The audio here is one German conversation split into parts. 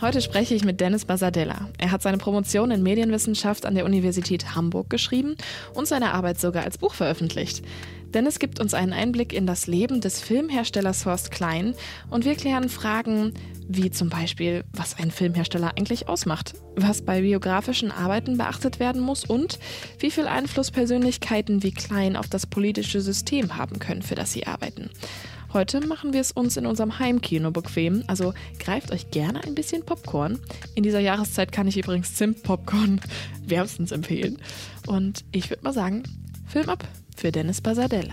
Heute spreche ich mit Dennis Basadella. Er hat seine Promotion in Medienwissenschaft an der Universität Hamburg geschrieben und seine Arbeit sogar als Buch veröffentlicht. Dennis gibt uns einen Einblick in das Leben des Filmherstellers Horst Klein und wir klären Fragen wie zum Beispiel, was ein Filmhersteller eigentlich ausmacht, was bei biografischen Arbeiten beachtet werden muss und wie viel Einfluss Persönlichkeiten wie Klein auf das politische System haben können, für das sie arbeiten. Heute machen wir es uns in unserem Heimkino bequem, also greift euch gerne ein bisschen Popcorn. In dieser Jahreszeit kann ich übrigens Zimt-Popcorn wärmstens empfehlen. Und ich würde mal sagen, Film ab für Dennis Basadella.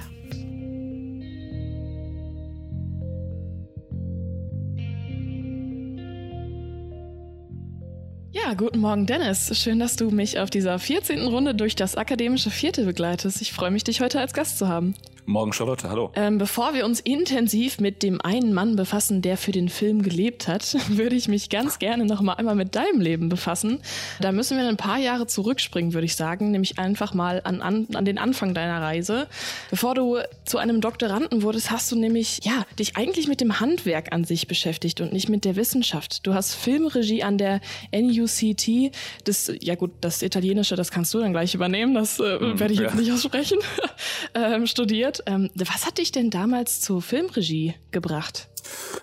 Ja, guten Morgen, Dennis. Schön, dass du mich auf dieser 14. Runde durch das akademische Viertel begleitest. Ich freue mich, dich heute als Gast zu haben. Morgen, Charlotte, hallo. Ähm, bevor wir uns intensiv mit dem einen Mann befassen, der für den Film gelebt hat, würde ich mich ganz gerne noch mal einmal mit deinem Leben befassen. Da müssen wir ein paar Jahre zurückspringen, würde ich sagen, nämlich einfach mal an, an, an den Anfang deiner Reise. Bevor du zu einem Doktoranden wurdest, hast du nämlich ja dich eigentlich mit dem Handwerk an sich beschäftigt und nicht mit der Wissenschaft. Du hast Filmregie an der NUCT, das ja gut, das Italienische, das kannst du dann gleich übernehmen, das äh, hm, werde ich ja. jetzt nicht aussprechen, ähm, studiert interessiert. Ähm, was hat dich denn damals zur Filmregie gebracht?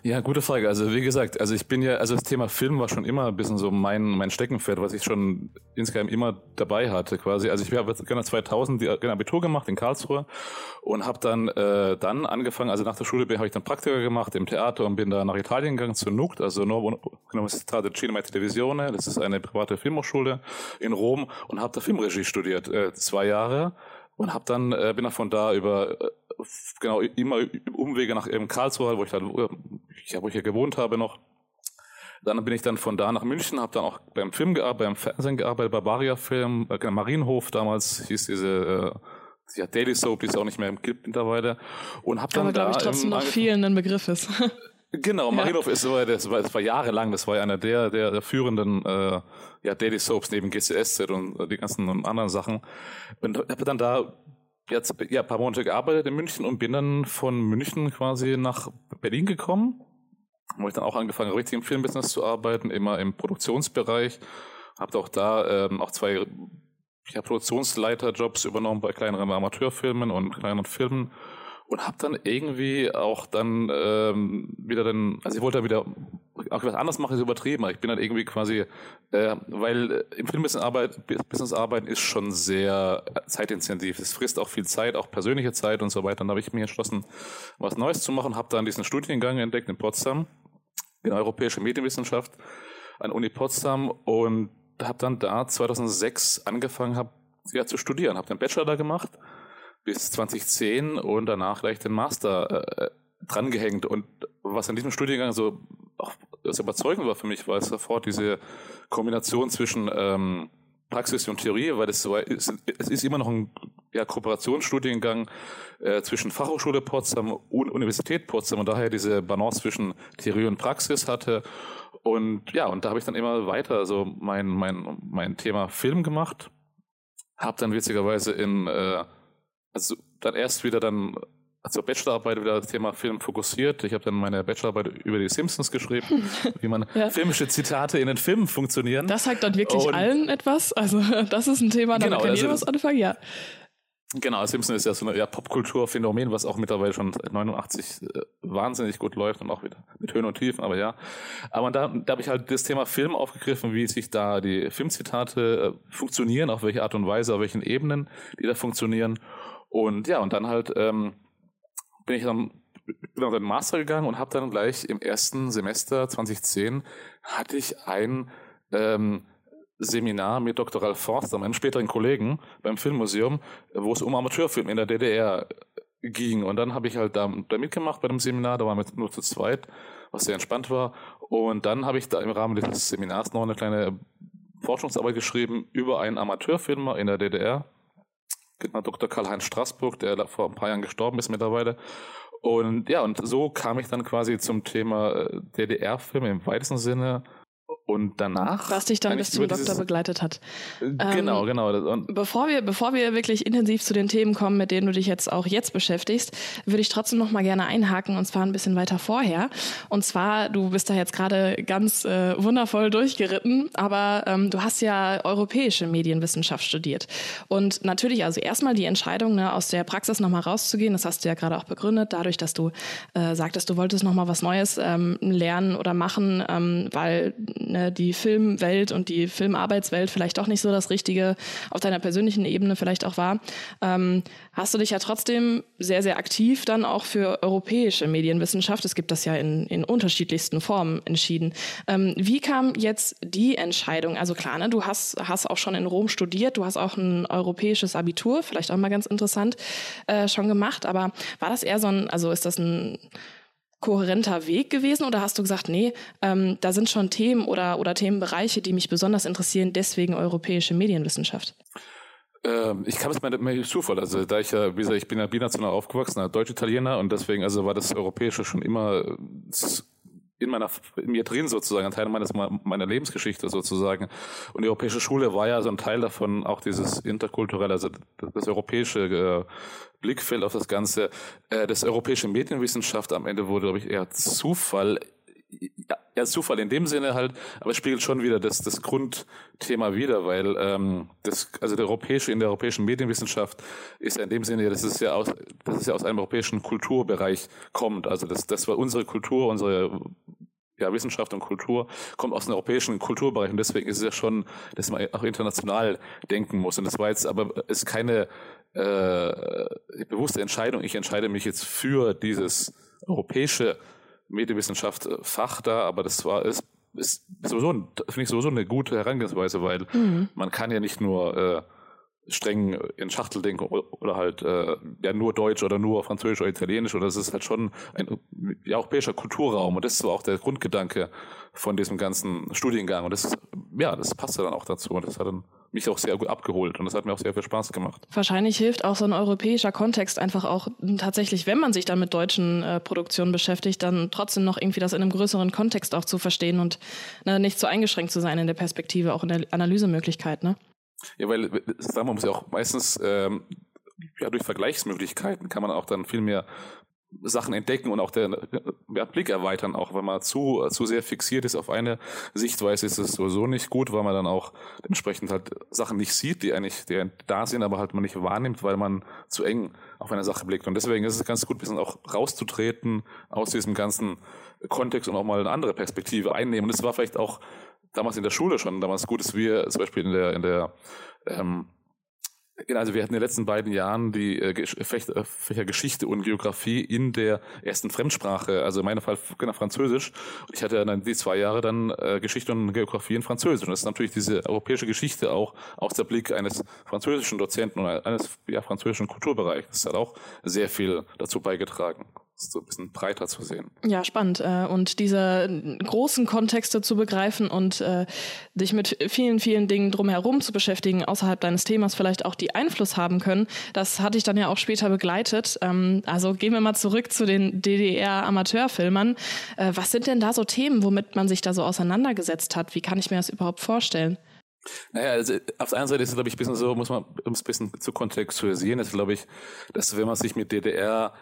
Ja, gute Frage. Also wie gesagt, also ich bin ja, also das Thema Film war schon immer ein bisschen so mein mein Steckenpferd, was ich schon insgesamt immer dabei hatte quasi. Also ich habe genau 2000 die genau, Abitur gemacht in Karlsruhe und habe dann äh, dann angefangen, also nach der Schule habe ich dann Praktika gemacht im Theater und bin da nach Italien gegangen zu NUCT, also Nuovo Università del Cinema e Televisione. Das ist eine private Filmhochschule in Rom und habe da Filmregie studiert, äh, zwei Jahre und habe dann äh, bin dann von da über äh, genau immer Umwege nach eben Karlsruhe, wo ich dann ja, wo ich ja gewohnt habe noch. Dann bin ich dann von da nach München, habe dann auch beim Film gearbeitet, beim Fernsehen gearbeitet, Barbaria Film, äh, genau, Marienhof damals hieß diese äh, ja, Daily Soap, die ist auch nicht mehr im Clip mittlerweile und habe dann Aber glaube ich trotzdem noch vielen ein Begriff ist. Genau, ja. Marinov ist so, das war, das war jahrelang, das war ja einer der, der, der führenden äh, ja, Daily Soaps neben GCSZ und die ganzen anderen Sachen. Und habe dann da jetzt ja, ein paar Monate gearbeitet in München und bin dann von München quasi nach Berlin gekommen, wo ich dann auch angefangen richtig im Filmbusiness zu arbeiten, immer im Produktionsbereich. Habe auch da ähm, auch zwei ja, Produktionsleiterjobs übernommen bei kleineren Amateurfilmen und kleineren Filmen und habe dann irgendwie auch dann ähm, wieder dann, also ich wollte dann wieder auch was anderes machen, ist übertrieben. Ich bin dann irgendwie quasi, äh, weil im Filmbusiness Arbeit, Business arbeiten ist schon sehr zeitintensiv. Es frisst auch viel Zeit, auch persönliche Zeit und so weiter. Dann habe ich mich entschlossen, was Neues zu machen, habe dann diesen Studiengang entdeckt in Potsdam, in Europäische Medienwissenschaft an Uni Potsdam und habe dann da 2006 angefangen, hab, ja, zu studieren, habe den Bachelor da gemacht bis 2010 und danach gleich den Master äh, drangehängt. Und was an diesem Studiengang so das überzeugend war für mich, war sofort diese Kombination zwischen ähm, Praxis und Theorie, weil es so ist, es ist immer noch ein ja, Kooperationsstudiengang äh, zwischen Fachhochschule Potsdam und Universität Potsdam und daher diese Balance zwischen Theorie und Praxis hatte. Und ja, und da habe ich dann immer weiter so mein, mein, mein Thema Film gemacht. Habe dann witzigerweise in äh, also dann erst wieder dann also Bachelorarbeit wieder das Thema Film fokussiert. Ich habe dann meine Bachelorarbeit über die Simpsons geschrieben, wie man ja. filmische Zitate in den Filmen funktionieren. Das sagt dann wirklich Und allen etwas. Also das ist ein Thema, damit genau, kann also, jeder was anfangen, ja. Genau, Simpsons ist ja so ein ja, Popkulturphänomen, was auch mittlerweile schon seit 89 äh, wahnsinnig gut läuft und auch wieder mit Höhen und Tiefen, aber ja. Aber da, da habe ich halt das Thema Film aufgegriffen, wie sich da die Filmzitate äh, funktionieren, auf welche Art und Weise, auf welchen Ebenen die da funktionieren. Und ja, und dann halt ähm, bin ich dann bin auf den Master gegangen und habe dann gleich im ersten Semester 2010 hatte ich ein ähm, Seminar mit Dr. Ralf Forster, meinem späteren Kollegen beim Filmmuseum, wo es um Amateurfilm in der DDR ging. Und dann habe ich halt da, da mitgemacht bei dem Seminar, da waren wir nur zu zweit, was sehr entspannt war. Und dann habe ich da im Rahmen dieses Seminars noch eine kleine Forschungsarbeit geschrieben über einen Amateurfilmer in der DDR, genau, Dr. Karl-Heinz Straßburg, der vor ein paar Jahren gestorben ist mittlerweile. Und ja, und so kam ich dann quasi zum Thema äh, DDR-Film im weitesten Sinne und danach. Was dich dann bis zum Doktor begleitet hat. Genau, ähm, genau. Und bevor wir, bevor wir wirklich intensiv zu den Themen kommen, mit denen du dich jetzt auch jetzt beschäftigst, würde ich trotzdem noch mal gerne einhaken und zwar ein bisschen weiter vorher. Und zwar, du bist da jetzt gerade ganz äh, wundervoll durchgeritten, aber ähm, du hast ja europäische Medienwissenschaft studiert. Und natürlich, also erstmal die Entscheidung, ne, aus der Praxis noch mal rauszugehen, das hast du ja gerade auch begründet, dadurch, dass du äh, sagtest, du wolltest noch mal was Neues ähm, lernen oder machen, ähm, weil ne, die Filmwelt und die Filmarbeitswelt vielleicht doch nicht so das Richtige auf deiner persönlichen Ebene vielleicht auch war, ähm, hast du dich ja trotzdem sehr, sehr aktiv dann auch für europäische Medienwissenschaft, es gibt das ja in, in unterschiedlichsten Formen entschieden. Ähm, wie kam jetzt die Entscheidung? Also klar, ne, du hast, hast auch schon in Rom studiert, du hast auch ein europäisches Abitur, vielleicht auch mal ganz interessant, äh, schon gemacht, aber war das eher so ein, also ist das ein kohärenter Weg gewesen oder hast du gesagt, nee, ähm, da sind schon Themen oder, oder Themenbereiche, die mich besonders interessieren, deswegen europäische Medienwissenschaft? Ähm, ich kam es mir mit Zufall. Also da ich ja, wie gesagt, ich bin ja binational aufgewachsen, Deutsch-Italiener und deswegen also war das Europäische schon immer in meiner in mir drin sozusagen, ein Teil meines meiner Lebensgeschichte sozusagen. Und die europäische Schule war ja so ein Teil davon, auch dieses interkulturelle, also das europäische äh, Blickfeld auf das Ganze. Äh, das europäische Medienwissenschaft am Ende wurde, glaube ich, eher Zufall ja, ja, Zufall in dem Sinne halt, aber es spiegelt schon wieder das, das Grundthema wieder, weil ähm, das, also der europäische, in der europäischen Medienwissenschaft ist ja in dem Sinne, das ist ja aus, das ist ja aus einem europäischen Kulturbereich kommt. Also das, das war unsere Kultur, unsere ja, Wissenschaft und Kultur kommt aus dem europäischen Kulturbereich und deswegen ist es ja schon, dass man auch international denken muss. Und das war jetzt aber ist keine äh, bewusste Entscheidung. Ich entscheide mich jetzt für dieses europäische Medienwissenschaft äh, Fach da, aber das war ist, ist sowieso finde ich sowieso eine gute Herangehensweise, weil mhm. man kann ja nicht nur äh, streng in Schachtel denken oder halt äh, ja nur Deutsch oder nur Französisch oder Italienisch oder das ist halt schon ein ja, europäischer Kulturraum und das war auch der Grundgedanke von diesem ganzen Studiengang und das ja das passte dann auch dazu und das hat dann mich auch sehr gut abgeholt und das hat mir auch sehr viel Spaß gemacht. Wahrscheinlich hilft auch so ein europäischer Kontext einfach auch tatsächlich, wenn man sich dann mit deutschen äh, Produktionen beschäftigt, dann trotzdem noch irgendwie das in einem größeren Kontext auch zu verstehen und ne, nicht so eingeschränkt zu sein in der Perspektive, auch in der Analysemöglichkeit, ne? Ja, weil, sagen wir, muss ja auch meistens ähm, ja, durch Vergleichsmöglichkeiten kann man auch dann viel mehr Sachen entdecken und auch der, der Blick erweitern. Auch wenn man zu, zu sehr fixiert ist auf eine Sichtweise, ist es sowieso nicht gut, weil man dann auch entsprechend halt Sachen nicht sieht, die eigentlich die da sind, aber halt man nicht wahrnimmt, weil man zu eng auf eine Sache blickt. Und deswegen ist es ganz gut, ein bisschen auch rauszutreten aus diesem ganzen Kontext und auch mal eine andere Perspektive einnehmen. Und das war vielleicht auch damals in der Schule schon damals gut, dass wir zum Beispiel in der, in der ähm, also wir hatten in den letzten beiden Jahren die äh, Fächer, Fächer Geschichte und Geografie in der ersten Fremdsprache, also in meinem Fall genau Französisch. Ich hatte dann die zwei Jahre dann äh, Geschichte und Geografie in Französisch. Und das ist natürlich diese europäische Geschichte auch aus der Blick eines französischen Dozenten oder eines ja, französischen Kulturbereichs. Das hat auch sehr viel dazu beigetragen so ein bisschen breiter zu sehen. Ja, spannend. Äh, und diese großen Kontexte zu begreifen und äh, dich mit vielen, vielen Dingen drumherum zu beschäftigen, außerhalb deines Themas vielleicht auch die Einfluss haben können, das hatte ich dann ja auch später begleitet. Ähm, also gehen wir mal zurück zu den DDR-Amateurfilmern. Äh, was sind denn da so Themen, womit man sich da so auseinandergesetzt hat? Wie kann ich mir das überhaupt vorstellen? Naja, also auf der einen Seite ist es, glaube ich, ein bisschen so, muss man, um es ein bisschen zu kontextualisieren, ist, glaube ich, dass wenn man sich mit DDR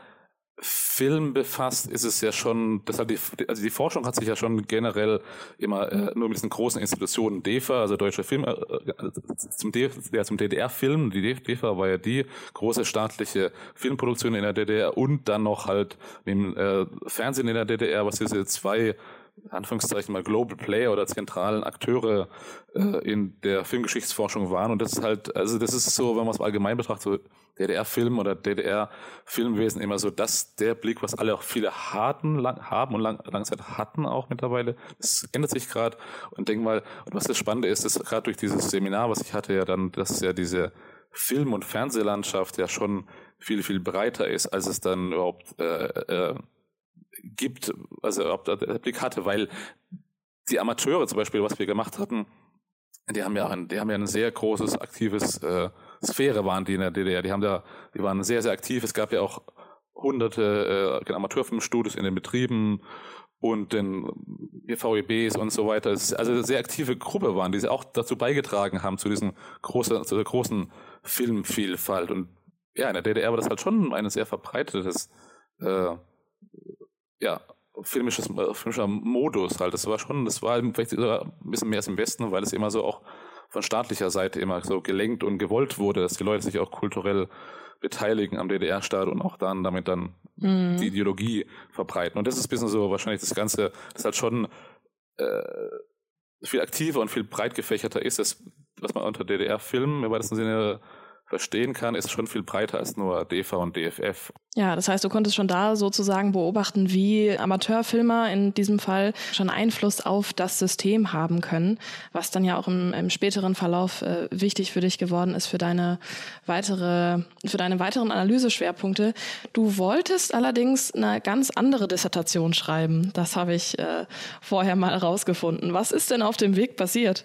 Film befasst, ist es ja schon, das hat die, also die Forschung hat sich ja schon generell immer äh, nur mit diesen großen Institutionen DEFA, also Deutsche Film, äh, äh zum, D, ja, zum DDR-Film, die DEFA war ja die große staatliche Filmproduktion in der DDR und dann noch halt im äh, Fernsehen in der DDR, was diese zwei Anführungszeichen mal Global Player oder zentralen Akteure äh, in der Filmgeschichtsforschung waren. Und das ist halt, also das ist so, wenn man es allgemein betrachtet, so DDR-Film oder DDR-Filmwesen immer so, dass der Blick, was alle auch viele hatten, lang, haben und lang, lange Zeit hatten auch mittlerweile, das ändert sich gerade. Und denk mal, und was das Spannende ist, ist gerade durch dieses Seminar, was ich hatte, ja dann, dass ja diese Film- und Fernsehlandschaft ja schon viel, viel breiter ist, als es dann überhaupt äh, äh, gibt, also ob der Blick hatte, weil die Amateure zum Beispiel, was wir gemacht hatten, die haben ja ein, die haben ja ein sehr großes, aktives äh, Sphäre waren die in der DDR. Die haben da, die waren sehr, sehr aktiv. Es gab ja auch hunderte äh, Amateurfilmstudios in den Betrieben und den VEBs und so weiter. Also eine sehr aktive Gruppe waren, die auch dazu beigetragen haben zu diesem großen, zu der großen Filmvielfalt. Und ja, in der DDR war das halt schon ein sehr verbreitetes, äh, ja, filmisches, äh, filmischer Modus halt. Das war schon, das war vielleicht ein bisschen mehr als im Westen, weil es immer so auch von staatlicher Seite immer so gelenkt und gewollt wurde, dass die Leute sich auch kulturell beteiligen am DDR-Staat und auch dann damit dann mhm. die Ideologie verbreiten. Und das ist ein bisschen so wahrscheinlich das Ganze, das halt schon äh, viel aktiver und viel breit gefächerter ist, das, was man unter DDR-Filmen im weitesten Sinne verstehen kann, ist schon viel breiter als nur DV und DFF. Ja, das heißt, du konntest schon da sozusagen beobachten, wie Amateurfilmer in diesem Fall schon Einfluss auf das System haben können, was dann ja auch im, im späteren Verlauf äh, wichtig für dich geworden ist für deine weitere, für deine weiteren Analyseschwerpunkte. Du wolltest allerdings eine ganz andere Dissertation schreiben. Das habe ich äh, vorher mal herausgefunden. Was ist denn auf dem Weg passiert?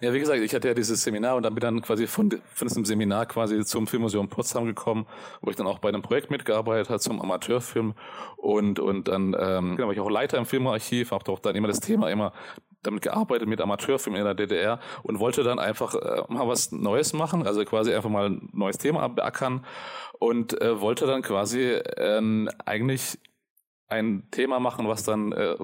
Ja, wie gesagt, ich hatte ja dieses Seminar und dann bin dann quasi von, von diesem Seminar quasi zum Filmmuseum Potsdam gekommen, wo ich dann auch bei einem Projekt mitgearbeitet habe zum Amateurfilm. Und und dann ähm, genau, war ich auch Leiter im Filmarchiv, habe auch dann immer das Thema immer damit gearbeitet mit Amateurfilmen in der DDR und wollte dann einfach äh, mal was Neues machen, also quasi einfach mal ein neues Thema beackern und äh, wollte dann quasi äh, eigentlich ein Thema machen, was dann äh,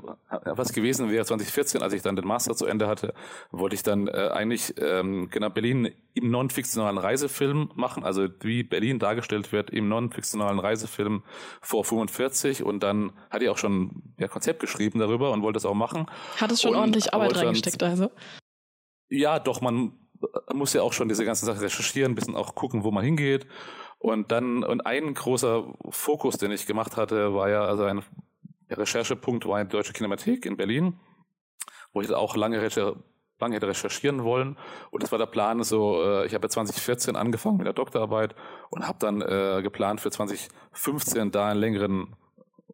was gewesen wäre 2014, als ich dann den Master zu Ende hatte, wollte ich dann äh, eigentlich ähm, genau Berlin im non-fiktionalen Reisefilm machen, also wie Berlin dargestellt wird im non-fiktionalen Reisefilm vor 45 und dann hatte ich auch schon ja Konzept geschrieben darüber und wollte es auch machen. Hat es schon und ordentlich Arbeit reingesteckt also? Ja, doch, man muss ja auch schon diese ganzen Sachen recherchieren, ein bisschen auch gucken, wo man hingeht und dann, und ein großer Fokus, den ich gemacht hatte, war ja, also ein Recherchepunkt war die Deutsche Kinemathek in Berlin, wo ich auch lange, lange hätte recherchieren wollen. Und das war der Plan so, äh, ich habe ja 2014 angefangen mit der Doktorarbeit und habe dann äh, geplant für 2015 da einen längeren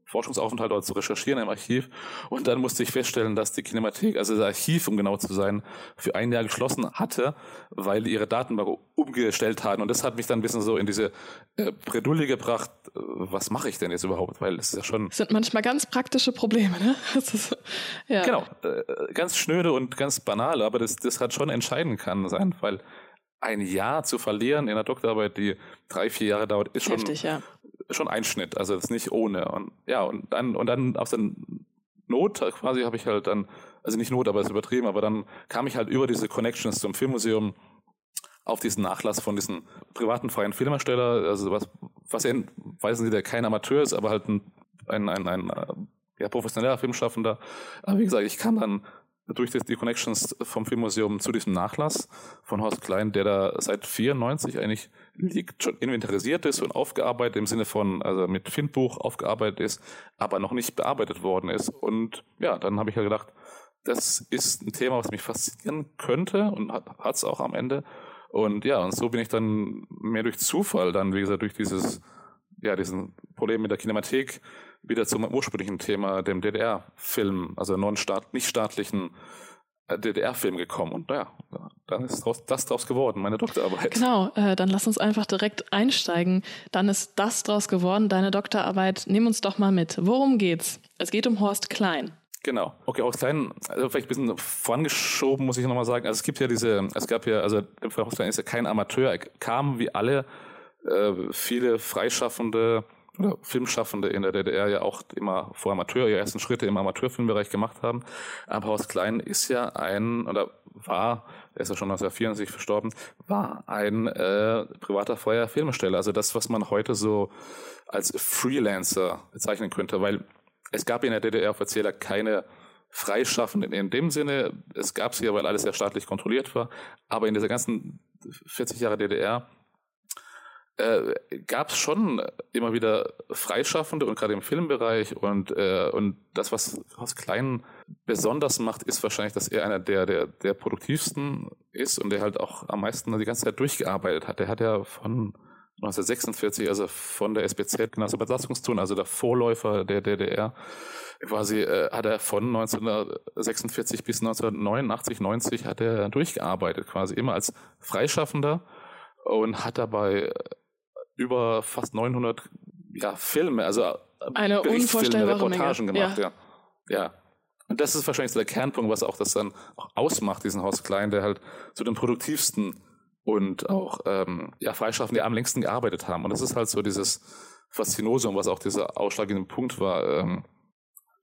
Forschungsaufenthalt dort zu recherchieren im Archiv. Und dann musste ich feststellen, dass die Kinemathek, also das Archiv, um genau zu sein, für ein Jahr geschlossen hatte, weil ihre Datenbank umgestellt hatten. Und das hat mich dann ein bisschen so in diese äh, Bredouille gebracht, äh, was mache ich denn jetzt überhaupt? Weil es ist ja schon... Das sind manchmal ganz praktische Probleme, ne? Ist, ja. Genau, äh, ganz schnöde und ganz banal, aber das, das hat schon entscheidend kann sein, weil ein Jahr zu verlieren in einer Doktorarbeit, die drei, vier Jahre dauert, ist schon, Heftig, ja schon Einschnitt, also das ist nicht ohne. Und ja, und dann, und dann aus der Not quasi habe ich halt dann, also nicht Not, aber es ist übertrieben, aber dann kam ich halt über diese Connections zum Filmmuseum auf diesen Nachlass von diesen privaten freien Filmersteller, also was, was ja, weiß Sie, der kein Amateur ist, aber halt ein, ein, ein, ein ja, professioneller Filmschaffender. Aber wie gesagt, ich kam dann durch die, Connections vom Filmmuseum zu diesem Nachlass von Horst Klein, der da seit 94 eigentlich liegt, schon inventarisiert ist und aufgearbeitet im Sinne von, also mit Filmbuch aufgearbeitet ist, aber noch nicht bearbeitet worden ist. Und ja, dann habe ich ja gedacht, das ist ein Thema, was mich faszinieren könnte und hat es auch am Ende. Und ja, und so bin ich dann mehr durch Zufall dann, wie gesagt, durch dieses, ja, diesen Problem mit der Kinemathek wieder zum ursprünglichen Thema, dem DDR-Film, also non-staat, nicht staatlichen äh, DDR-Film gekommen. Und naja, dann ist draus, das draus geworden, meine Doktorarbeit. Genau, äh, dann lass uns einfach direkt einsteigen. Dann ist das draus geworden, deine Doktorarbeit. Nimm uns doch mal mit. Worum geht's? Es geht um Horst Klein. Genau. Okay, Horst Klein, also vielleicht ein bisschen vorangeschoben, muss ich nochmal sagen. Also es gibt ja diese, es gab ja, also Horst Klein ist ja kein Amateur, er kam wie alle äh, viele freischaffende oder Filmschaffende in der DDR ja auch immer vor Amateur, ihre ersten Schritte im Amateurfilmbereich gemacht haben. Aber Horst Klein ist ja ein, oder war, er ist ja schon 1964 verstorben, war ein äh, privater freier Filmsteller. Also das, was man heute so als Freelancer bezeichnen könnte, weil es gab in der DDR auf Erzähler keine Freischaffenden in dem Sinne. Es gab sie ja, weil alles ja staatlich kontrolliert war. Aber in dieser ganzen 40 Jahre DDR äh, gab es schon immer wieder Freischaffende und gerade im Filmbereich und äh, und das was was Klein besonders macht ist wahrscheinlich dass er einer der der der produktivsten ist und der halt auch am meisten die ganze Zeit durchgearbeitet hat. Der hat ja von 1946, also von der SBZ, Genossenschaftszone, also der Vorläufer der DDR, quasi äh, hat er von 1946 bis 1989, 90 hat er durchgearbeitet, quasi immer als Freischaffender und hat dabei über fast 900 ja, Filme, also äh, eine unvorstellbare Reportagen Menge. gemacht, ja. ja. ja. Und das ist wahrscheinlich so der Kernpunkt, was auch das dann auch ausmacht, diesen Horst Klein, der halt zu den produktivsten und auch ähm, ja, Freischaffenden, die am längsten gearbeitet haben. Und das ist halt so dieses Faszinosum, was auch dieser ausschlaggebende Punkt war, ähm,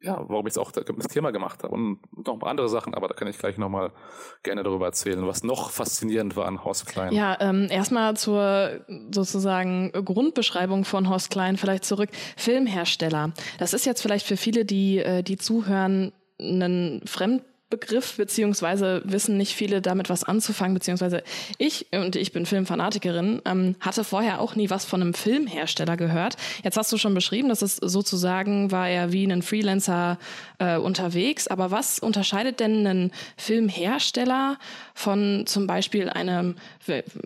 ja, warum ich auch das Thema gemacht habe. Und noch ein paar andere Sachen, aber da kann ich gleich nochmal gerne darüber erzählen, was noch faszinierend war an Horst Klein. Ja, ähm, erstmal zur sozusagen Grundbeschreibung von Horst Klein vielleicht zurück. Filmhersteller. Das ist jetzt vielleicht für viele, die, äh, die zuhören, ein Fremd Begriff, beziehungsweise wissen nicht viele damit was anzufangen, beziehungsweise ich, und ich bin Filmfanatikerin, ähm, hatte vorher auch nie was von einem Filmhersteller gehört. Jetzt hast du schon beschrieben, dass es sozusagen war er wie ein Freelancer äh, unterwegs, aber was unterscheidet denn einen Filmhersteller von zum Beispiel einem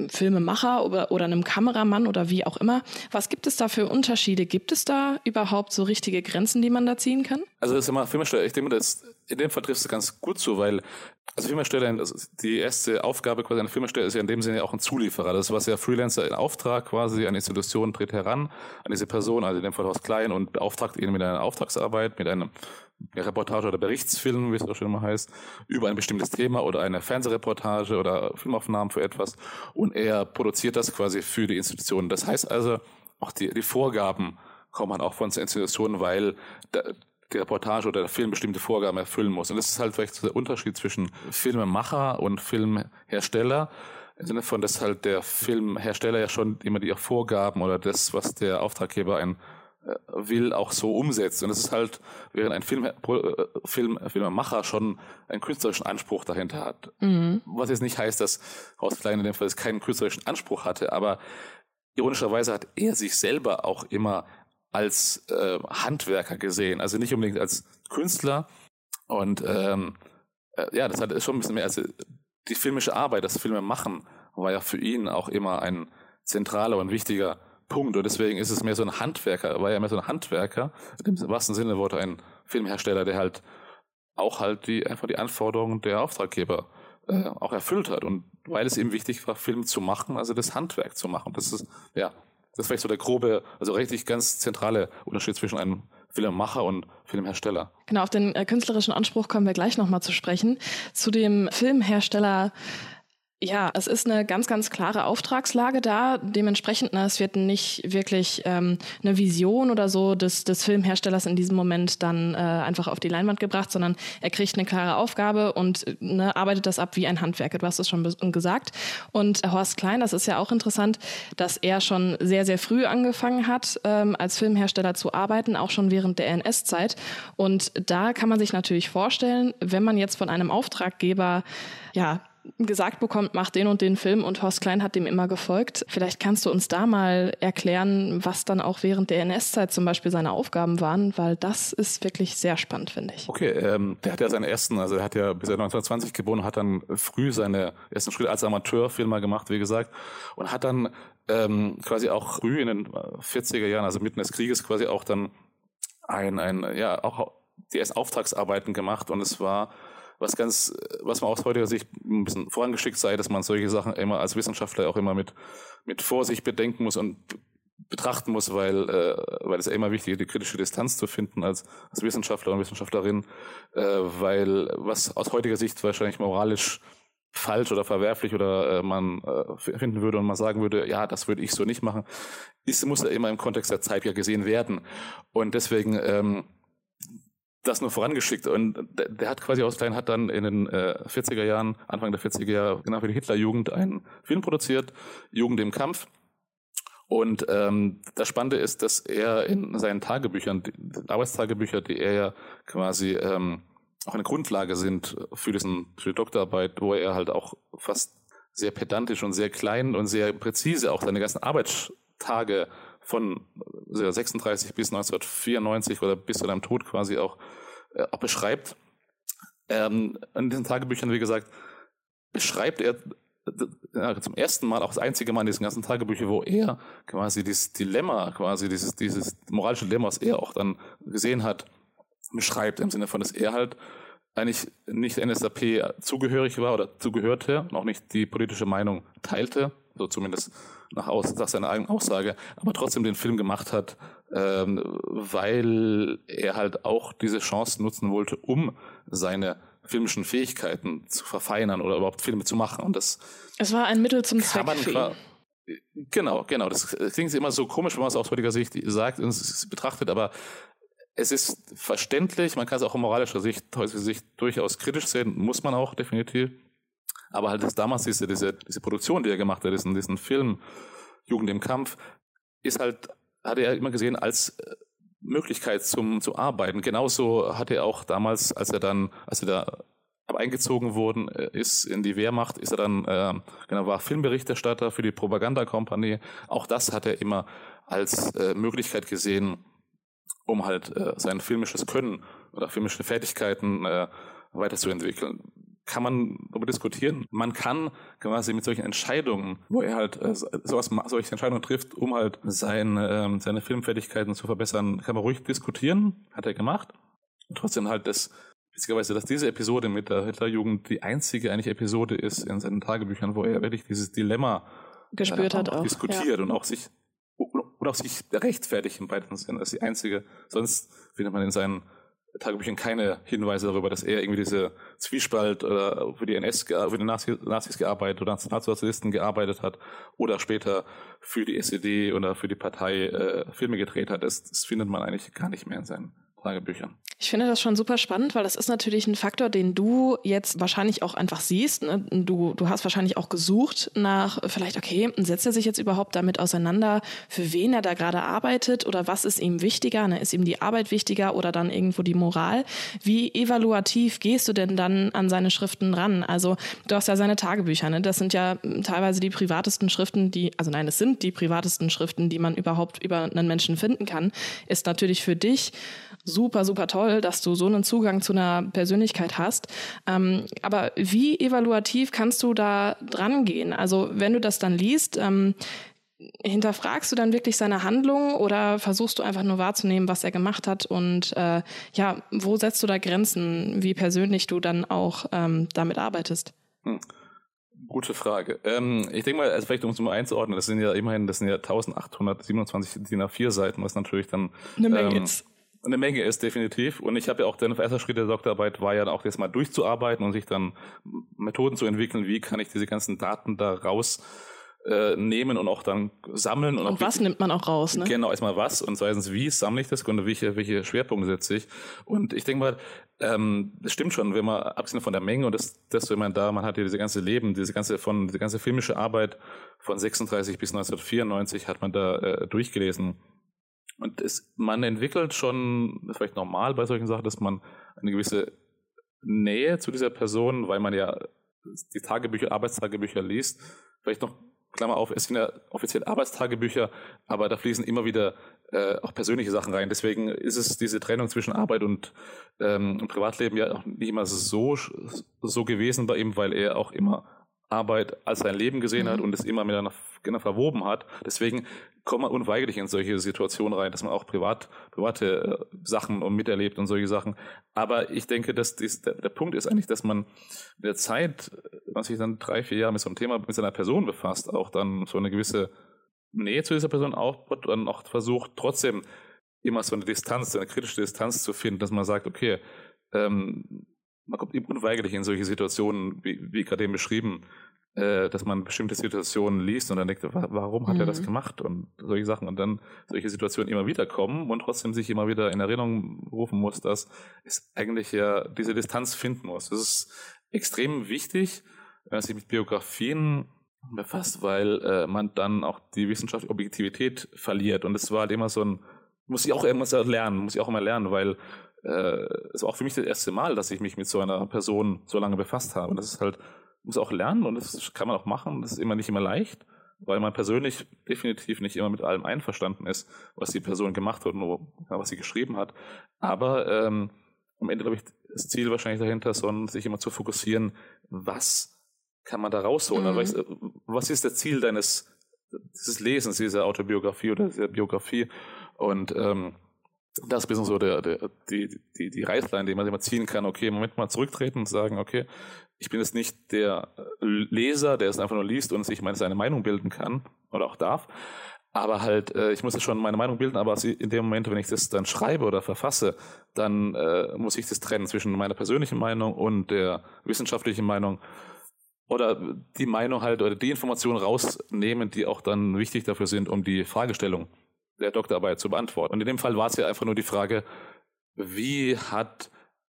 Filmemacher oder, oder einem Kameramann oder wie auch immer? Was gibt es da für Unterschiede? Gibt es da überhaupt so richtige Grenzen, die man da ziehen kann? Also das ist immer Filmhersteller, ich denke, das in dem Fall triffst du ganz gut zu, weil also Firmenstelle, also die erste Aufgabe quasi einer Firmenstelle ist ja in dem Sinne auch ein Zulieferer. Das was ja Freelancer in Auftrag quasi, eine Institution tritt heran an diese Person, also in dem Fall Horst Klein und beauftragt ihn mit einer Auftragsarbeit, mit einem Reportage oder Berichtsfilm, wie es auch schon immer heißt, über ein bestimmtes Thema oder eine Fernsehreportage oder Filmaufnahmen für etwas und er produziert das quasi für die Institution. Das heißt also, auch die, die Vorgaben kommen auch von der Institution, weil die Reportage oder der Film bestimmte Vorgaben erfüllen muss. Und das ist halt vielleicht der Unterschied zwischen Filmemacher und Filmhersteller. Im Sinne von, dass halt der Filmhersteller ja schon immer die Vorgaben oder das, was der Auftraggeber ein äh, will, auch so umsetzt. Und das ist halt, während ein Film, äh, Film, Filmemacher schon einen künstlerischen Anspruch dahinter hat. Mhm. Was jetzt nicht heißt, dass Horst Klein in dem Fall keinen künstlerischen Anspruch hatte, aber ironischerweise hat er sich selber auch immer als äh, Handwerker gesehen, also nicht unbedingt als Künstler. Und ähm, äh, ja, das hat schon ein bisschen mehr als die filmische Arbeit, das Filme machen, war ja für ihn auch immer ein zentraler und wichtiger Punkt. Und deswegen ist es mehr so ein Handwerker, war ja mehr so ein Handwerker, im wahrsten Sinne wurde ein Filmhersteller, der halt auch halt die einfach die Anforderungen der Auftraggeber äh, auch erfüllt hat. Und weil es ihm wichtig war, Film zu machen, also das Handwerk zu machen. Das ist, ja, das ist vielleicht so der grobe, also richtig ganz zentrale Unterschied zwischen einem Filmemacher und Filmhersteller. Genau, auf den äh, künstlerischen Anspruch kommen wir gleich nochmal zu sprechen. Zu dem Filmhersteller ja, es ist eine ganz, ganz klare Auftragslage da. Dementsprechend, ne, es wird nicht wirklich ähm, eine Vision oder so des, des Filmherstellers in diesem Moment dann äh, einfach auf die Leinwand gebracht, sondern er kriegt eine klare Aufgabe und ne, arbeitet das ab wie ein Handwerker. Du hast es schon gesagt. Und Horst Klein, das ist ja auch interessant, dass er schon sehr, sehr früh angefangen hat, ähm, als Filmhersteller zu arbeiten, auch schon während der NS-Zeit. Und da kann man sich natürlich vorstellen, wenn man jetzt von einem Auftraggeber ja, gesagt bekommt, mach den und den Film und Horst Klein hat dem immer gefolgt. Vielleicht kannst du uns da mal erklären, was dann auch während der NS-Zeit zum Beispiel seine Aufgaben waren, weil das ist wirklich sehr spannend, finde ich. Okay, ähm, der hat ja seinen ersten, also er hat ja bis er 1920 geboren, hat dann früh seine ersten Schritte als Amateurfilmer gemacht, wie gesagt, und hat dann ähm, quasi auch früh in den 40er Jahren, also mitten des Krieges, quasi auch dann ein, ein ja, auch die ersten Auftragsarbeiten gemacht und es war was ganz, was man aus heutiger Sicht ein bisschen vorangeschickt sei, dass man solche Sachen immer als Wissenschaftler auch immer mit, mit Vorsicht bedenken muss und betrachten muss, weil, äh, weil es ja immer wichtig ist, die kritische Distanz zu finden als, als Wissenschaftler und Wissenschaftlerin, äh, weil was aus heutiger Sicht wahrscheinlich moralisch falsch oder verwerflich oder äh, man äh, finden würde und man sagen würde, ja, das würde ich so nicht machen, ist, muss ja immer im Kontext der Zeit ja gesehen werden. Und deswegen ähm, das nur vorangeschickt. Und der, der hat quasi aus Klein hat dann in den äh, 40er Jahren, Anfang der 40er Jahre, genau für die Hitlerjugend einen Film produziert, Jugend im Kampf. Und ähm, das Spannende ist, dass er in seinen Tagebüchern, die Arbeitstagebücher, die er ja quasi ähm, auch eine Grundlage sind für, diesen, für die Doktorarbeit, wo er halt auch fast sehr pedantisch und sehr klein und sehr präzise auch seine ganzen Arbeitstage von 36 bis 1994 oder bis zu seinem Tod quasi auch, äh, auch beschreibt. Ähm, in diesen Tagebüchern, wie gesagt, beschreibt er ja, zum ersten Mal, auch das einzige Mal in diesen ganzen Tagebüchern, wo er quasi dieses Dilemma, quasi dieses, dieses moralische Dilemma, was er auch dann gesehen hat, beschreibt, im Sinne von, dass er halt eigentlich nicht NSAP zugehörig war oder zugehörte auch nicht die politische Meinung teilte, so zumindest nach, aus, nach seiner eigenen Aussage, aber trotzdem den Film gemacht hat, ähm, weil er halt auch diese Chance nutzen wollte, um seine filmischen Fähigkeiten zu verfeinern oder überhaupt Filme zu machen. Und das es war ein Mittel zum Zweck. Genau, genau. Das klingt immer so komisch, wenn man es aus heutiger Sicht sagt und betrachtet, aber es ist verständlich, man kann es auch aus moralischer Sicht, Sicht durchaus kritisch sehen, muss man auch definitiv. Aber halt das damals diese, diese, diese Produktion, die er gemacht hat, diesen, diesen Film Jugend im Kampf, ist halt, hat er immer gesehen als äh, Möglichkeit zum, zu arbeiten. Genauso hat er auch damals, als er dann, als er da eingezogen worden äh, ist in die Wehrmacht, ist er dann, äh, genau, war Filmberichterstatter für die Propagandakompanie. Auch das hat er immer als äh, Möglichkeit gesehen, um halt äh, sein filmisches Können oder filmische Fertigkeiten äh, weiterzuentwickeln. Kann man darüber diskutieren. Man kann quasi mit solchen Entscheidungen, wo er halt äh, sowas, solche Entscheidungen trifft, um halt sein, äh, seine Filmfertigkeiten zu verbessern, kann man ruhig diskutieren. Hat er gemacht. Und trotzdem halt das witzigerweise, dass diese Episode mit der Hitlerjugend die einzige eigentlich Episode ist in seinen Tagebüchern, wo er wirklich dieses Dilemma gespürt hat auch, diskutiert ja. und auch sich und auch sich rechtfertigt im weiteren Sinne. Das ist die einzige. Sonst findet man in seinen Tagebüchern keine Hinweise darüber, dass er irgendwie diese Zwiespalt oder für die NS, für die Nazis, Nazis gearbeitet oder Nationalsozialisten gearbeitet hat oder später für die SED oder für die Partei äh, Filme gedreht hat. Das, das findet man eigentlich gar nicht mehr in seinen Tagebüchern. Ich finde das schon super spannend, weil das ist natürlich ein Faktor, den du jetzt wahrscheinlich auch einfach siehst. Ne? Du, du hast wahrscheinlich auch gesucht nach vielleicht, okay, setzt er sich jetzt überhaupt damit auseinander, für wen er da gerade arbeitet oder was ist ihm wichtiger? Ne? Ist ihm die Arbeit wichtiger oder dann irgendwo die Moral? Wie evaluativ gehst du denn dann an seine Schriften ran? Also du hast ja seine Tagebücher, ne? das sind ja teilweise die privatesten Schriften, die, also nein, es sind die privatesten Schriften, die man überhaupt über einen Menschen finden kann. Ist natürlich für dich super, super toll, dass du so einen Zugang zu einer Persönlichkeit hast. Ähm, aber wie evaluativ kannst du da dran gehen? Also wenn du das dann liest, ähm, hinterfragst du dann wirklich seine Handlungen oder versuchst du einfach nur wahrzunehmen, was er gemacht hat und äh, ja, wo setzt du da Grenzen, wie persönlich du dann auch ähm, damit arbeitest? Hm. Gute Frage. Ähm, ich denke mal, also vielleicht um es mal einzuordnen, das sind ja immerhin, das sind ja 1827 DIN A4 Seiten, was natürlich dann eine Menge ähm, ist eine Menge ist, definitiv. Und ich habe ja auch, der erste Schritt der Doktorarbeit war ja auch jetzt mal durchzuarbeiten und sich dann Methoden zu entwickeln, wie kann ich diese ganzen Daten da raus äh, nehmen und auch dann sammeln. Und, und was nimmt man auch raus, ne? Genau, erstmal was und zweitens, wie sammle ich das und welche, welche Schwerpunkte setze ich. Und ich denke mal, ähm, das stimmt schon, wenn man, abgesehen von der Menge und das, das, wenn man da, man hat ja diese ganze Leben, diese ganze von, diese ganze filmische Arbeit von 36 bis 1994 hat man da äh, durchgelesen. Und es, man entwickelt schon, das ist vielleicht normal bei solchen Sachen, dass man eine gewisse Nähe zu dieser Person, weil man ja die Tagebücher, Arbeitstagebücher liest. Vielleicht noch, Klammer auf, es sind ja offiziell Arbeitstagebücher, aber da fließen immer wieder äh, auch persönliche Sachen rein. Deswegen ist es diese Trennung zwischen Arbeit und, ähm, Privatleben ja auch nicht immer so, so gewesen bei ihm, weil er auch immer Arbeit als sein Leben gesehen mhm. hat und es immer miteinander genau verwoben hat. Deswegen kommt man unweigerlich in solche Situationen rein, dass man auch privat, private äh, Sachen miterlebt und solche Sachen. Aber ich denke, dass dies, der, der, Punkt ist eigentlich, dass man mit der Zeit, wenn man sich dann drei, vier Jahre mit so einem Thema, mit seiner Person befasst, auch dann so eine gewisse Nähe zu dieser Person aufbaut und dann auch versucht, trotzdem immer so eine Distanz, so eine kritische Distanz zu finden, dass man sagt, okay, ähm, man kommt eben unweigerlich in solche Situationen, wie, wie gerade eben beschrieben, äh, dass man bestimmte Situationen liest und dann denkt, warum hat mhm. er das mhm. gemacht und solche Sachen und dann solche Situationen immer wieder kommen und trotzdem sich immer wieder in Erinnerung rufen muss, dass es eigentlich ja diese Distanz finden muss. Das ist extrem wichtig, wenn man sich mit Biografien befasst, weil äh, man dann auch die wissenschaftliche Objektivität verliert und es war halt immer so ein, muss ich auch irgendwas lernen, muss ich auch immer lernen, weil äh, es war auch für mich das erste Mal, dass ich mich mit so einer Person so lange befasst habe. Und das ist halt, muss auch lernen und das kann man auch machen. Das ist immer nicht immer leicht, weil man persönlich definitiv nicht immer mit allem einverstanden ist, was die Person gemacht hat und was sie geschrieben hat. Aber ähm, am Ende glaube ich das Ziel wahrscheinlich dahinter, sondern sich immer zu fokussieren, was kann man da rausholen? Mhm. Was ist das Ziel deines dieses Lesens dieser Autobiografie oder dieser Biografie? Und ähm, das ist ein bisschen so der, der, die, die, die Reißlein, die man immer ziehen kann. Okay, im Moment mal zurücktreten und sagen, okay, ich bin jetzt nicht der Leser, der es einfach nur liest und sich meine, seine Meinung bilden kann oder auch darf. Aber halt, äh, ich muss ja schon meine Meinung bilden, aber in dem Moment, wenn ich das dann schreibe oder verfasse, dann äh, muss ich das trennen zwischen meiner persönlichen Meinung und der wissenschaftlichen Meinung oder die Meinung halt oder die Informationen rausnehmen, die auch dann wichtig dafür sind, um die Fragestellung der Doktorarbeit zu beantworten. Und in dem Fall war es ja einfach nur die Frage, wie hat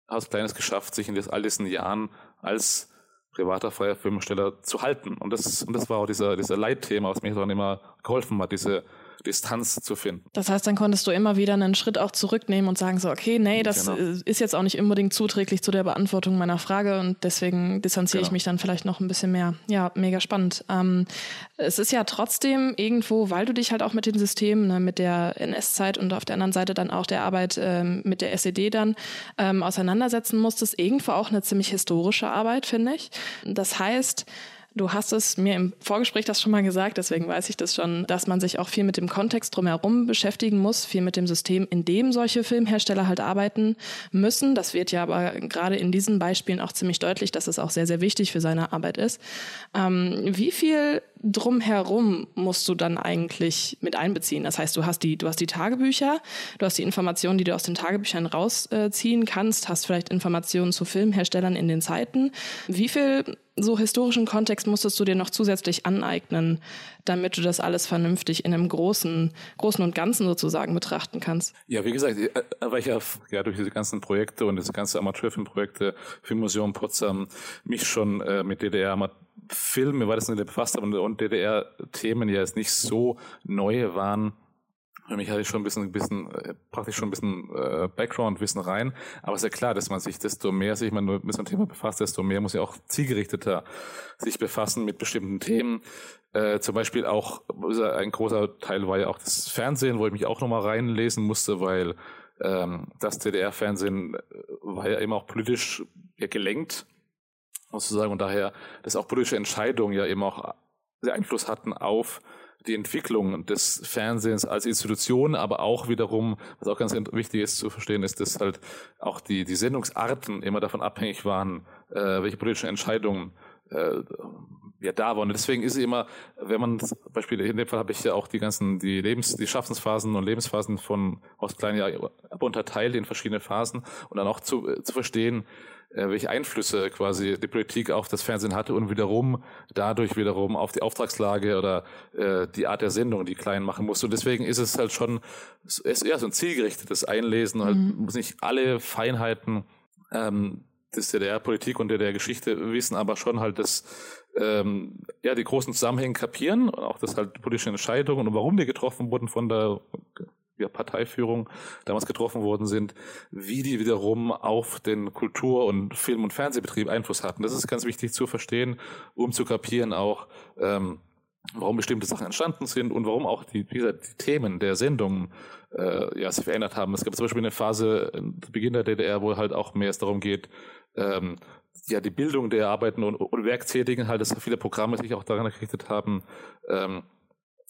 Haus Kleines geschafft, sich in all diesen Jahren als privater freier Filmsteller zu halten. Und das, und das war auch dieser, dieser Leitthema, was mir dann immer geholfen hat, diese Distanz zu finden. Das heißt, dann konntest du immer wieder einen Schritt auch zurücknehmen und sagen so, okay, nee, das genau. ist jetzt auch nicht unbedingt zuträglich zu der Beantwortung meiner Frage und deswegen distanziere genau. ich mich dann vielleicht noch ein bisschen mehr. Ja, mega spannend. Ähm, es ist ja trotzdem irgendwo, weil du dich halt auch mit dem System, ne, mit der NS-Zeit und auf der anderen Seite dann auch der Arbeit ähm, mit der SED dann ähm, auseinandersetzen musstest, irgendwo auch eine ziemlich historische Arbeit, finde ich. Das heißt, Du hast es mir im Vorgespräch das schon mal gesagt, deswegen weiß ich das schon, dass man sich auch viel mit dem Kontext drumherum beschäftigen muss, viel mit dem System, in dem solche Filmhersteller halt arbeiten müssen. Das wird ja aber gerade in diesen Beispielen auch ziemlich deutlich, dass es auch sehr, sehr wichtig für seine Arbeit ist. Ähm, wie viel drumherum musst du dann eigentlich mit einbeziehen? Das heißt, du hast die, du hast die Tagebücher, du hast die Informationen, die du aus den Tagebüchern rausziehen kannst, hast vielleicht Informationen zu Filmherstellern in den Zeiten. Wie viel so historischen Kontext musstest du dir noch zusätzlich aneignen, damit du das alles vernünftig in einem großen, großen und Ganzen sozusagen betrachten kannst? Ja, wie gesagt, äh, weil ich ja durch diese ganzen Projekte und diese ganzen Amateurfilmprojekte, Filmmuseum Potsdam, mich schon äh, mit DDR Filme, weil das nicht befasst habe und DDR-Themen ja jetzt nicht so neu waren, für mich hatte ich schon ein bisschen, ein bisschen äh, praktisch schon ein bisschen äh, Background-Wissen rein. Aber es ist ja klar, dass man sich, desto mehr sich man mit so einem Thema befasst, desto mehr muss ja auch zielgerichteter sich befassen mit bestimmten Themen. Äh, zum Beispiel auch, ein großer Teil war ja auch das Fernsehen, wo ich mich auch nochmal reinlesen musste, weil ähm, das DDR-Fernsehen äh, war ja eben auch politisch ja, gelenkt, sozusagen, und daher, dass auch politische Entscheidungen ja eben auch Einfluss hatten auf die Entwicklung des Fernsehens als Institution, aber auch wiederum, was auch ganz wichtig ist zu verstehen, ist, dass halt auch die, die Sendungsarten immer davon abhängig waren, äh, welche politischen Entscheidungen äh, ja da waren. Und deswegen ist es immer, wenn man Beispiel in dem Fall habe ich ja auch die ganzen, die Lebens, die Schaffensphasen und Lebensphasen von aus kleinen ja unterteilt in verschiedene Phasen und dann auch zu, äh, zu verstehen, äh, welche Einflüsse quasi die Politik auf das Fernsehen hatte und wiederum dadurch wiederum auf die Auftragslage oder äh, die Art der Sendung, die klein machen musste. Und deswegen ist es halt schon ist eher so ein zielgerichtetes Einlesen, halt mhm. muss nicht alle Feinheiten ähm, des DDR-Politik und DDR-Geschichte wissen, aber schon halt das ähm, ja die großen Zusammenhänge kapieren und auch das halt politische Entscheidungen und warum die getroffen wurden von der ja, Parteiführung damals getroffen worden sind, wie die wiederum auf den Kultur- und Film- und Fernsehbetrieb Einfluss hatten. Das ist ganz wichtig zu verstehen, um zu kapieren auch, ähm, warum bestimmte Sachen entstanden sind und warum auch die, gesagt, die Themen der Sendungen äh, ja, sich verändert haben. Es gab zum Beispiel eine Phase, zu Beginn der DDR, wo halt auch mehr es darum geht, ähm, ja, die Bildung der Arbeiten und, und Werktätigen, halt, dass viele Programme sich auch daran gerichtet haben, ähm,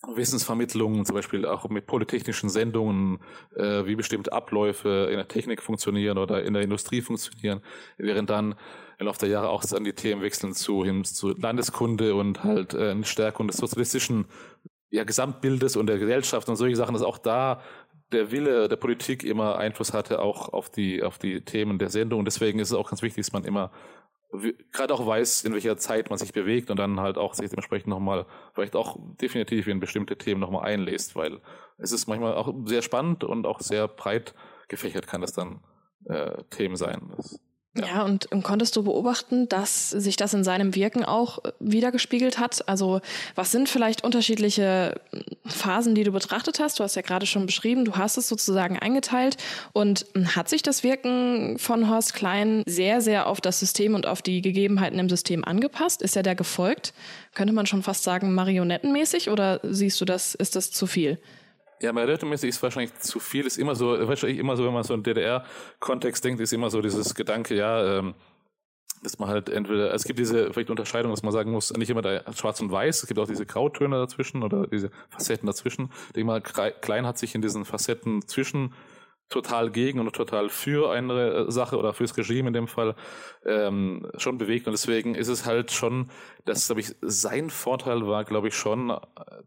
Wissensvermittlung, zum Beispiel auch mit polytechnischen Sendungen, äh, wie bestimmte Abläufe in der Technik funktionieren oder in der Industrie funktionieren, während dann im Laufe der Jahre auch an die Themen wechseln zu, hin zu Landeskunde und halt äh, eine Stärkung des sozialistischen ja, Gesamtbildes und der Gesellschaft und solche Sachen, dass auch da der Wille der Politik immer Einfluss hatte, auch auf die, auf die Themen der Sendung. Und deswegen ist es auch ganz wichtig, dass man immer gerade auch weiß, in welcher Zeit man sich bewegt und dann halt auch sich dementsprechend nochmal vielleicht auch definitiv in bestimmte Themen nochmal einlässt, weil es ist manchmal auch sehr spannend und auch sehr breit gefächert kann es dann äh, Themen sein. Das ja. ja, und, und konntest du beobachten, dass sich das in seinem Wirken auch äh, wiedergespiegelt hat? Also was sind vielleicht unterschiedliche hm, Phasen, die du betrachtet hast? Du hast ja gerade schon beschrieben, du hast es sozusagen eingeteilt. Und hm, hat sich das Wirken von Horst Klein sehr, sehr auf das System und auf die Gegebenheiten im System angepasst? Ist er da gefolgt? Könnte man schon fast sagen, marionettenmäßig? Oder siehst du das, ist das zu viel? Ja, marionettenmäßig ist wahrscheinlich zu viel. Ist immer so, wahrscheinlich immer so, wenn man so einen DDR-Kontext denkt, ist immer so dieses Gedanke, ja, ähm, dass man halt entweder, es gibt diese vielleicht Unterscheidung, dass man sagen muss, nicht immer da schwarz und weiß, es gibt auch diese Grautöne dazwischen oder diese Facetten dazwischen. Ich denke mal, Klein hat sich in diesen Facetten zwischen total gegen und total für eine äh, Sache oder fürs Regime in dem Fall ähm, schon bewegt und deswegen ist es halt schon, dass glaube ich sein Vorteil war, glaube ich schon,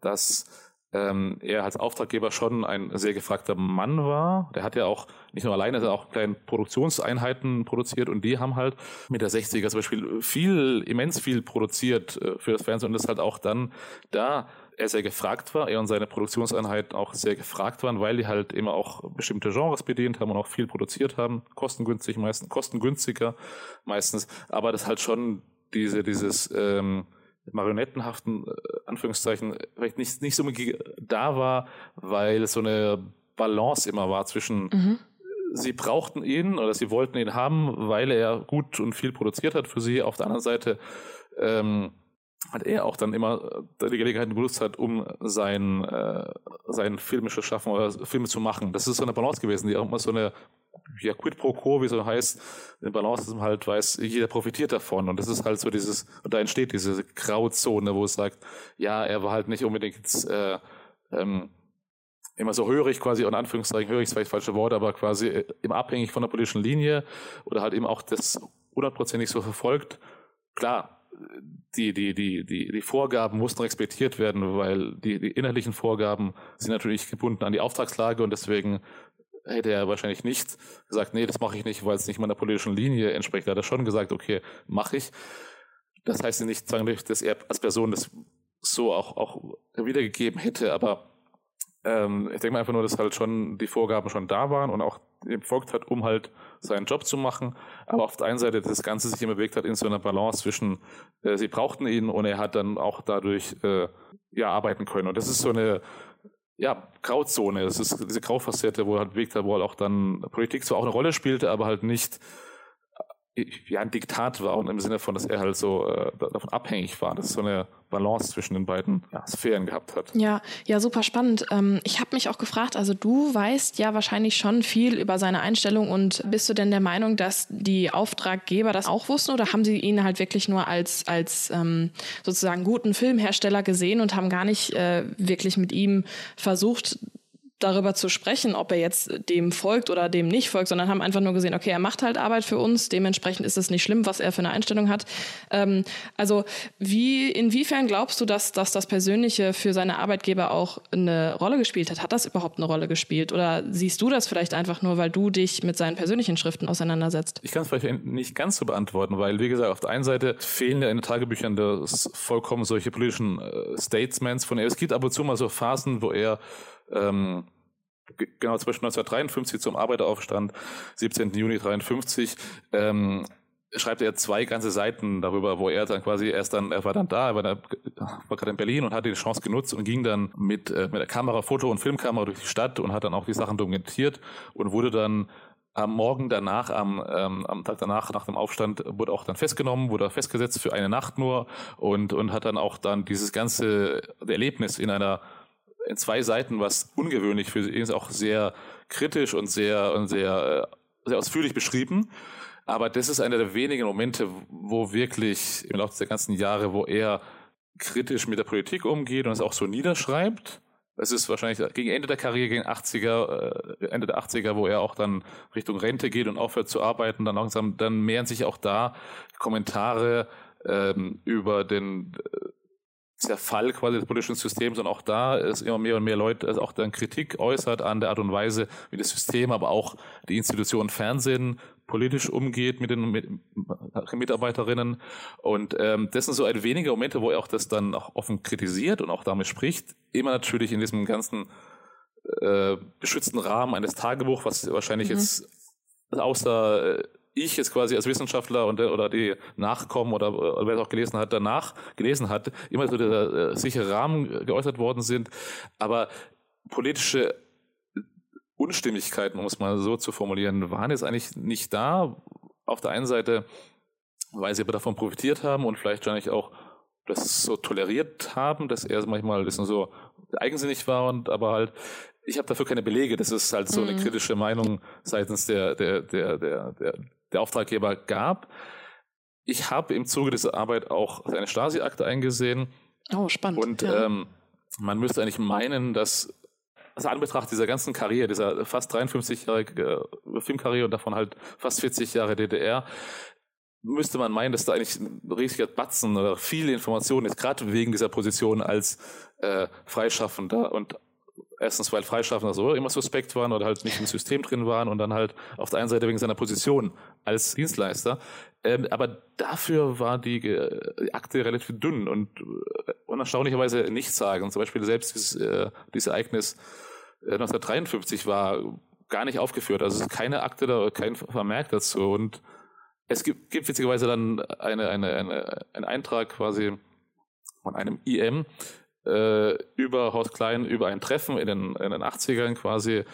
dass ähm, er als Auftraggeber schon ein sehr gefragter Mann war. Der hat ja auch nicht nur alleine, sondern auch kleine Produktionseinheiten produziert. Und die haben halt mit der 60er zum Beispiel viel, immens viel produziert äh, für das Fernsehen. Und das halt auch dann da er sehr gefragt war, er und seine Produktionseinheiten auch sehr gefragt waren, weil die halt immer auch bestimmte Genres bedient haben und auch viel produziert haben, kostengünstig meistens, kostengünstiger meistens, aber das halt schon diese, dieses ähm, marionettenhaften äh, Anführungszeichen vielleicht nicht, nicht so da war, weil so eine Balance immer war zwischen mhm. sie brauchten ihn oder sie wollten ihn haben, weil er gut und viel produziert hat für sie. Auf der anderen Seite ähm, hat er auch dann immer äh, die Gelegenheit genutzt hat, um sein, äh, sein filmisches Schaffen oder Filme zu machen. Das ist so eine Balance gewesen, die auch immer so eine ja, quid pro quo, wie so heißt, in Balance ist halt weiß, jeder profitiert davon. Und das ist halt so dieses, und da entsteht diese Grauzone, wo es sagt, ja, er war halt nicht unbedingt äh, ähm, immer so hörig quasi, in Anführungszeichen, hörig ist vielleicht falsche Wort, aber quasi äh, immer abhängig von der politischen Linie oder halt eben auch das hundertprozentig so verfolgt. Klar, die, die, die, die, die Vorgaben mussten respektiert werden, weil die, die innerlichen Vorgaben sind natürlich gebunden an die Auftragslage und deswegen hätte er wahrscheinlich nicht gesagt, nee, das mache ich nicht, weil es nicht meiner politischen Linie entspricht. Er hat er schon gesagt, okay, mache ich. Das heißt nicht zwanghaft, dass er als Person das so auch, auch wiedergegeben hätte, aber ähm, ich denke mal einfach nur, dass halt schon die Vorgaben schon da waren und auch befolgt hat, um halt seinen Job zu machen. Aber auf der einen Seite das Ganze sich immer bewegt hat in so einer Balance zwischen, äh, sie brauchten ihn und er hat dann auch dadurch äh, ja arbeiten können. Und das ist so eine ja, Grauzone. Es ist diese Graufacette, wo er halt bewegt hat, wo halt auch dann Politik zwar auch eine Rolle spielte, aber halt nicht ja, ein Diktat war und im Sinne von, dass er halt so äh, davon abhängig war. Das ist so eine Balance zwischen den beiden ja, Sphären gehabt hat. Ja, ja, super spannend. Ähm, ich habe mich auch gefragt, also du weißt ja wahrscheinlich schon viel über seine Einstellung und bist du denn der Meinung, dass die Auftraggeber das auch wussten oder haben sie ihn halt wirklich nur als, als ähm, sozusagen guten Filmhersteller gesehen und haben gar nicht äh, wirklich mit ihm versucht, darüber zu sprechen, ob er jetzt dem folgt oder dem nicht folgt, sondern haben einfach nur gesehen, okay, er macht halt Arbeit für uns, dementsprechend ist es nicht schlimm, was er für eine Einstellung hat. Ähm, also wie, inwiefern glaubst du, dass, dass das Persönliche für seine Arbeitgeber auch eine Rolle gespielt hat? Hat das überhaupt eine Rolle gespielt? Oder siehst du das vielleicht einfach nur, weil du dich mit seinen persönlichen Schriften auseinandersetzt? Ich kann es vielleicht nicht ganz so beantworten, weil, wie gesagt, auf der einen Seite fehlen ja in den Tagebüchern das vollkommen solche politischen äh, Statements von er. Es gibt ab und zu mal so Phasen, wo er ähm, genau zwischen 1953 zum Arbeiteraufstand, 17. Juni 53, ähm, schreibt er zwei ganze Seiten darüber, wo er dann quasi erst dann, er war dann da, er war, war gerade in Berlin und hatte die Chance genutzt und ging dann mit, äh, mit der Kamera, Foto- und Filmkamera durch die Stadt und hat dann auch die Sachen dokumentiert und wurde dann am Morgen danach, am, ähm, am Tag danach, nach dem Aufstand, wurde auch dann festgenommen, wurde festgesetzt für eine Nacht nur und, und hat dann auch dann dieses ganze Erlebnis in einer in zwei Seiten, was ungewöhnlich für sie ist, auch sehr kritisch und sehr, und sehr, äh, sehr ausführlich beschrieben. Aber das ist einer der wenigen Momente, wo wirklich im Laufe der ganzen Jahre, wo er kritisch mit der Politik umgeht und es auch so niederschreibt. Es ist wahrscheinlich gegen Ende der Karriere, gegen 80er, äh, Ende der 80er, wo er auch dann Richtung Rente geht und aufhört zu arbeiten, dann langsam, dann mehren sich auch da Kommentare ähm, über den äh, Zerfall quasi des politischen Systems und auch da ist immer mehr und mehr Leute also auch dann Kritik äußert an der Art und Weise, wie das System, aber auch die Institution Fernsehen politisch umgeht mit den Mitarbeiterinnen. Und ähm, das sind so ein wenige Momente, wo er auch das dann auch offen kritisiert und auch damit spricht. Immer natürlich in diesem ganzen äh, beschützten Rahmen eines Tagebuchs, was wahrscheinlich mhm. jetzt außer äh, ich jetzt quasi als Wissenschaftler und, oder die Nachkommen oder, oder wer es auch gelesen hat, danach gelesen hat, immer so der äh, sichere Rahmen geäußert worden sind. Aber politische Unstimmigkeiten, um es mal so zu formulieren, waren jetzt eigentlich nicht da. Auf der einen Seite, weil sie aber davon profitiert haben und vielleicht wahrscheinlich auch das so toleriert haben, dass er manchmal ein bisschen so eigensinnig war und aber halt ich habe dafür keine Belege. Das ist halt so eine mhm. kritische Meinung seitens der, der, der, der, der, der Auftraggeber gab. ich habe im Zuge dieser Arbeit auch eine Stasi-Akte eingesehen. Oh, spannend. Und ja. ähm, man müsste eigentlich meinen, dass also Anbetracht dieser ganzen Karriere, dieser fast 53-jährige äh, Filmkarriere und davon halt fast 40 Jahre DDR, müsste man meinen, dass da eigentlich ein riesiger Batzen oder viele Informationen ist, gerade wegen dieser Position als äh, Freischaffender und erstens, weil Freischaffender so immer suspekt waren oder halt nicht im System drin waren und dann halt auf der einen Seite wegen seiner Position als Dienstleister. Ähm, aber dafür war die, die, Akte relativ dünn und äh, unerstaunlicherweise nichts sagen. Zum Beispiel selbst dieses, äh, dieses Ereignis äh, 1953 war gar nicht aufgeführt. Also es ist keine Akte da, kein Vermerk dazu und es gibt, gibt witzigerweise dann eine, eine, eine, einen Eintrag quasi von einem IM äh, über Horst Klein, über ein Treffen in den, in den 80ern quasi.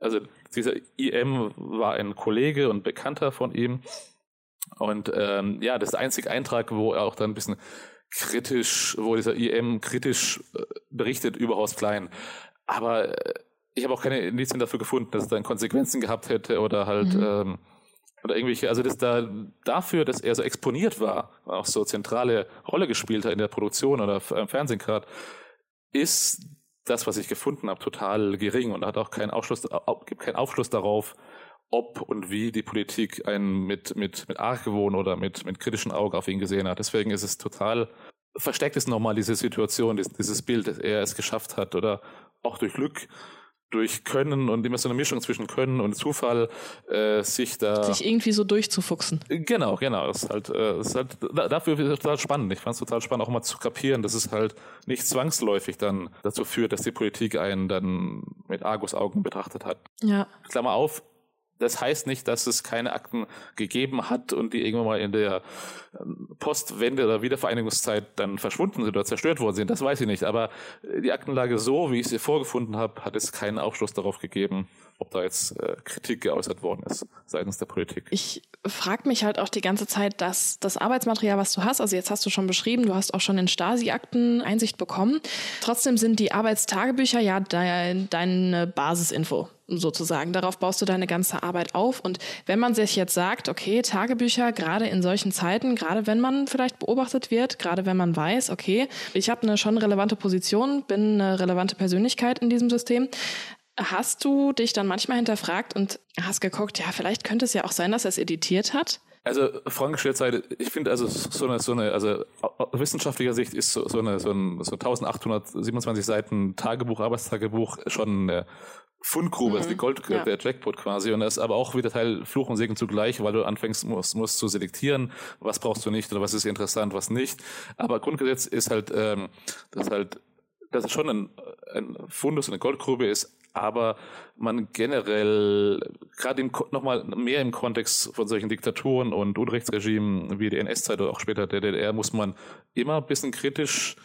Also dieser IM war ein Kollege und Bekannter von ihm. Und ähm, ja, das ist der einzige Eintrag, wo er auch dann ein bisschen kritisch, wo dieser IM kritisch äh, berichtet über Horst Klein. Aber äh, ich habe auch keine Indizien dafür gefunden, dass es dann Konsequenzen gehabt hätte oder halt mhm. ähm, oder irgendwelche, also das da dafür, dass er so exponiert war, auch so zentrale Rolle gespielt hat in der Produktion oder im Fernsehen gerade, ist das, was ich gefunden habe, total gering und hat auch keinen Aufschluss, gibt keinen Aufschluss darauf, ob und wie die Politik einen mit, mit, mit Argwohn oder mit, mit kritischen Augen auf ihn gesehen hat. Deswegen ist es total, versteckt es nochmal diese Situation, dieses Bild, dass er es geschafft hat oder auch durch Glück durch Können und immer so eine Mischung zwischen Können und Zufall äh, sich da sich irgendwie so durchzufuchsen. Genau, genau. Das ist halt, äh, ist halt dafür ist total spannend. Ich fand es total spannend, auch mal zu kapieren, dass es halt nicht zwangsläufig dann dazu führt, dass die Politik einen dann mit Argusaugen betrachtet hat. Ja. Klammer auf, das heißt nicht, dass es keine Akten gegeben hat und die irgendwann mal in der ähm, Postwende oder Wiedervereinigungszeit dann verschwunden sind oder zerstört worden sind. Das weiß ich nicht. Aber die Aktenlage so, wie ich sie vorgefunden habe, hat es keinen Aufschluss darauf gegeben, ob da jetzt äh, Kritik geäußert worden ist seitens der Politik. Ich frage mich halt auch die ganze Zeit, dass das Arbeitsmaterial, was du hast, also jetzt hast du schon beschrieben, du hast auch schon in Stasi-Akten Einsicht bekommen. Trotzdem sind die Arbeitstagebücher ja de deine Basisinfo sozusagen. Darauf baust du deine ganze Arbeit auf. Und wenn man sich jetzt sagt, okay, Tagebücher, gerade in solchen Zeiten, gerade wenn man vielleicht beobachtet wird, gerade wenn man weiß, okay, ich habe eine schon relevante Position, bin eine relevante Persönlichkeit in diesem System, Hast du dich dann manchmal hinterfragt und hast geguckt, ja, vielleicht könnte es ja auch sein, dass er es editiert hat? Also frankisch Seite, ich finde also so eine, so eine, also aus wissenschaftlicher Sicht ist so, so eine, so ein so 1827 Seiten Tagebuch, Arbeitstagebuch schon eine Fundgrube, mhm. ist die Gold, ja. der Jackpot quasi. Und das ist aber auch wieder Teil Fluch und Segen zugleich, weil du anfängst, musst, musst zu selektieren, was brauchst du nicht oder was ist interessant, was nicht. Aber Grundgesetz ist halt, ähm, das halt, dass es schon ein, ein Fundus, eine Goldgrube ist, aber man generell, gerade nochmal mehr im Kontext von solchen Diktaturen und Unrechtsregimen wie die NS-Zeit oder auch später der DDR, muss man immer ein bisschen kritisch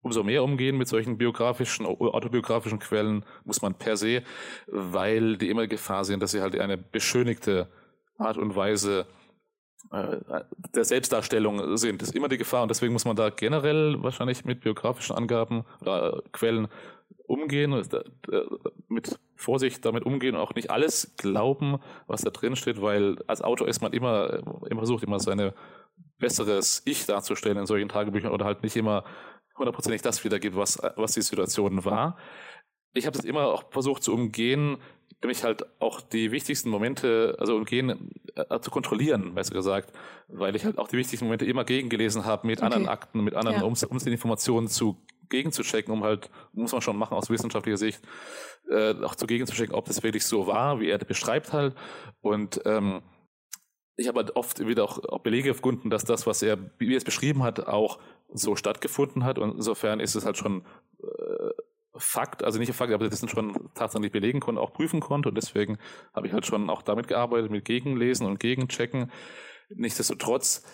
umso mehr umgehen mit solchen biografischen, autobiografischen Quellen, muss man per se, weil die immer Gefahr sind, dass sie halt eine beschönigte Art und Weise äh, der Selbstdarstellung sind. Das ist immer die Gefahr und deswegen muss man da generell wahrscheinlich mit biografischen Angaben oder Quellen umgehen, mit Vorsicht damit umgehen und auch nicht alles glauben, was da drin steht, weil als Autor ist man immer, immer versucht, immer seine besseres Ich darzustellen in solchen Tagebüchern oder halt nicht immer hundertprozentig das wiedergibt, was, was die Situation war. Ich habe es immer auch versucht zu umgehen, nämlich halt auch die wichtigsten Momente, also umgehen, äh, zu kontrollieren, besser gesagt, weil ich halt auch die wichtigsten Momente immer gegengelesen habe mit okay. anderen Akten, mit anderen, ja. um, um die Informationen zu gegenzuchecken, um halt, muss man schon machen aus wissenschaftlicher Sicht, äh, auch zu gegenzuchecken, ob das wirklich so war, wie er beschreibt halt. Und ähm, ich habe halt oft wieder auch, auch Belege gefunden, dass das, was er, wie er es beschrieben hat, auch so stattgefunden hat. Und insofern ist es halt schon äh, Fakt, also nicht Fakt, aber das sind schon tatsächlich belegen konnte, auch prüfen konnte. Und deswegen habe ich halt schon auch damit gearbeitet, mit Gegenlesen und Gegenchecken. Nichtsdestotrotz,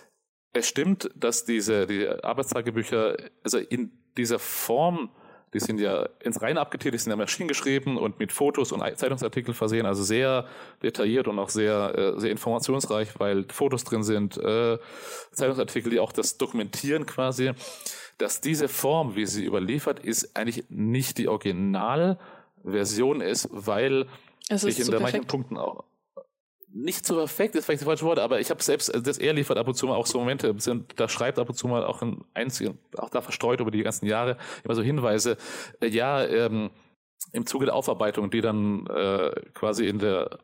es stimmt, dass diese die Arbeitstagebücher, also in dieser Form, die sind ja ins Reine abgeteilt, die sind ja Maschinen geschrieben und mit Fotos und Zeitungsartikeln versehen, also sehr detailliert und auch sehr, äh, sehr informationsreich, weil Fotos drin sind, äh, Zeitungsartikel, die auch das dokumentieren quasi, dass diese Form, wie sie überliefert, ist eigentlich nicht die Originalversion ist, weil es ist ich in so manchen Punkten auch nicht so perfekt ist vielleicht das falsche Wort, aber ich habe selbst, also das er liefert ab und zu mal auch so Momente, da schreibt ab und zu mal auch ein einzigen, auch da verstreut über die ganzen Jahre immer so Hinweise, äh, ja, ähm, im Zuge der Aufarbeitung, die dann äh, quasi in der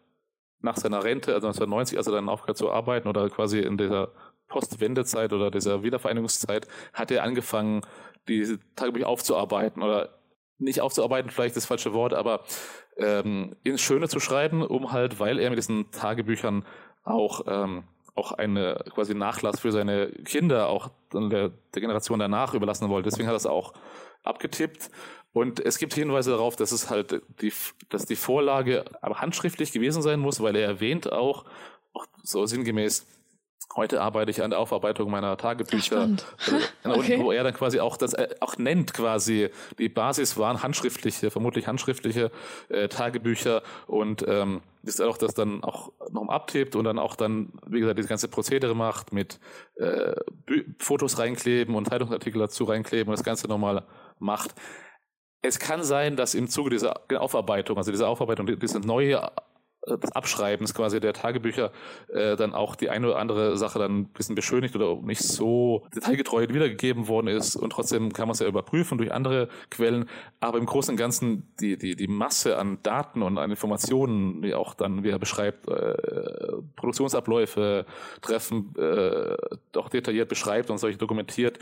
nach seiner Rente, also 1990, als er dann aufgehört zu arbeiten oder quasi in dieser Postwendezeit oder dieser Wiedervereinigungszeit, hat er angefangen, diese Tagebücher aufzuarbeiten oder nicht aufzuarbeiten, vielleicht das falsche Wort, aber ähm, ins Schöne zu schreiben, um halt, weil er mit diesen Tagebüchern auch ähm, auch eine quasi Nachlass für seine Kinder auch der, der Generation danach überlassen wollte. Deswegen hat er es auch abgetippt. Und es gibt Hinweise darauf, dass es halt die, dass die Vorlage aber handschriftlich gewesen sein muss, weil er erwähnt auch, auch so sinngemäß, Heute arbeite ich an der Aufarbeitung meiner Tagebücher, Ach, okay. wo er dann quasi auch das äh, auch nennt quasi die Basis waren handschriftliche, vermutlich handschriftliche äh, Tagebücher und ähm, ist auch das dann auch noch abtippt und dann auch dann wie gesagt dieses ganze Prozedere macht mit äh, Fotos reinkleben und Zeitungsartikel dazu reinkleben und das Ganze nochmal macht. Es kann sein, dass im Zuge dieser Aufarbeitung, also dieser Aufarbeitung, diese neue des Abschreibens quasi der Tagebücher äh, dann auch die eine oder andere Sache dann ein bisschen beschönigt oder nicht so detailgetreu wiedergegeben worden ist. Und trotzdem kann man es ja überprüfen durch andere Quellen, aber im Großen und Ganzen die, die, die Masse an Daten und an Informationen, die auch dann, wie er beschreibt, äh, Produktionsabläufe, Treffen äh, doch detailliert beschreibt und solche dokumentiert,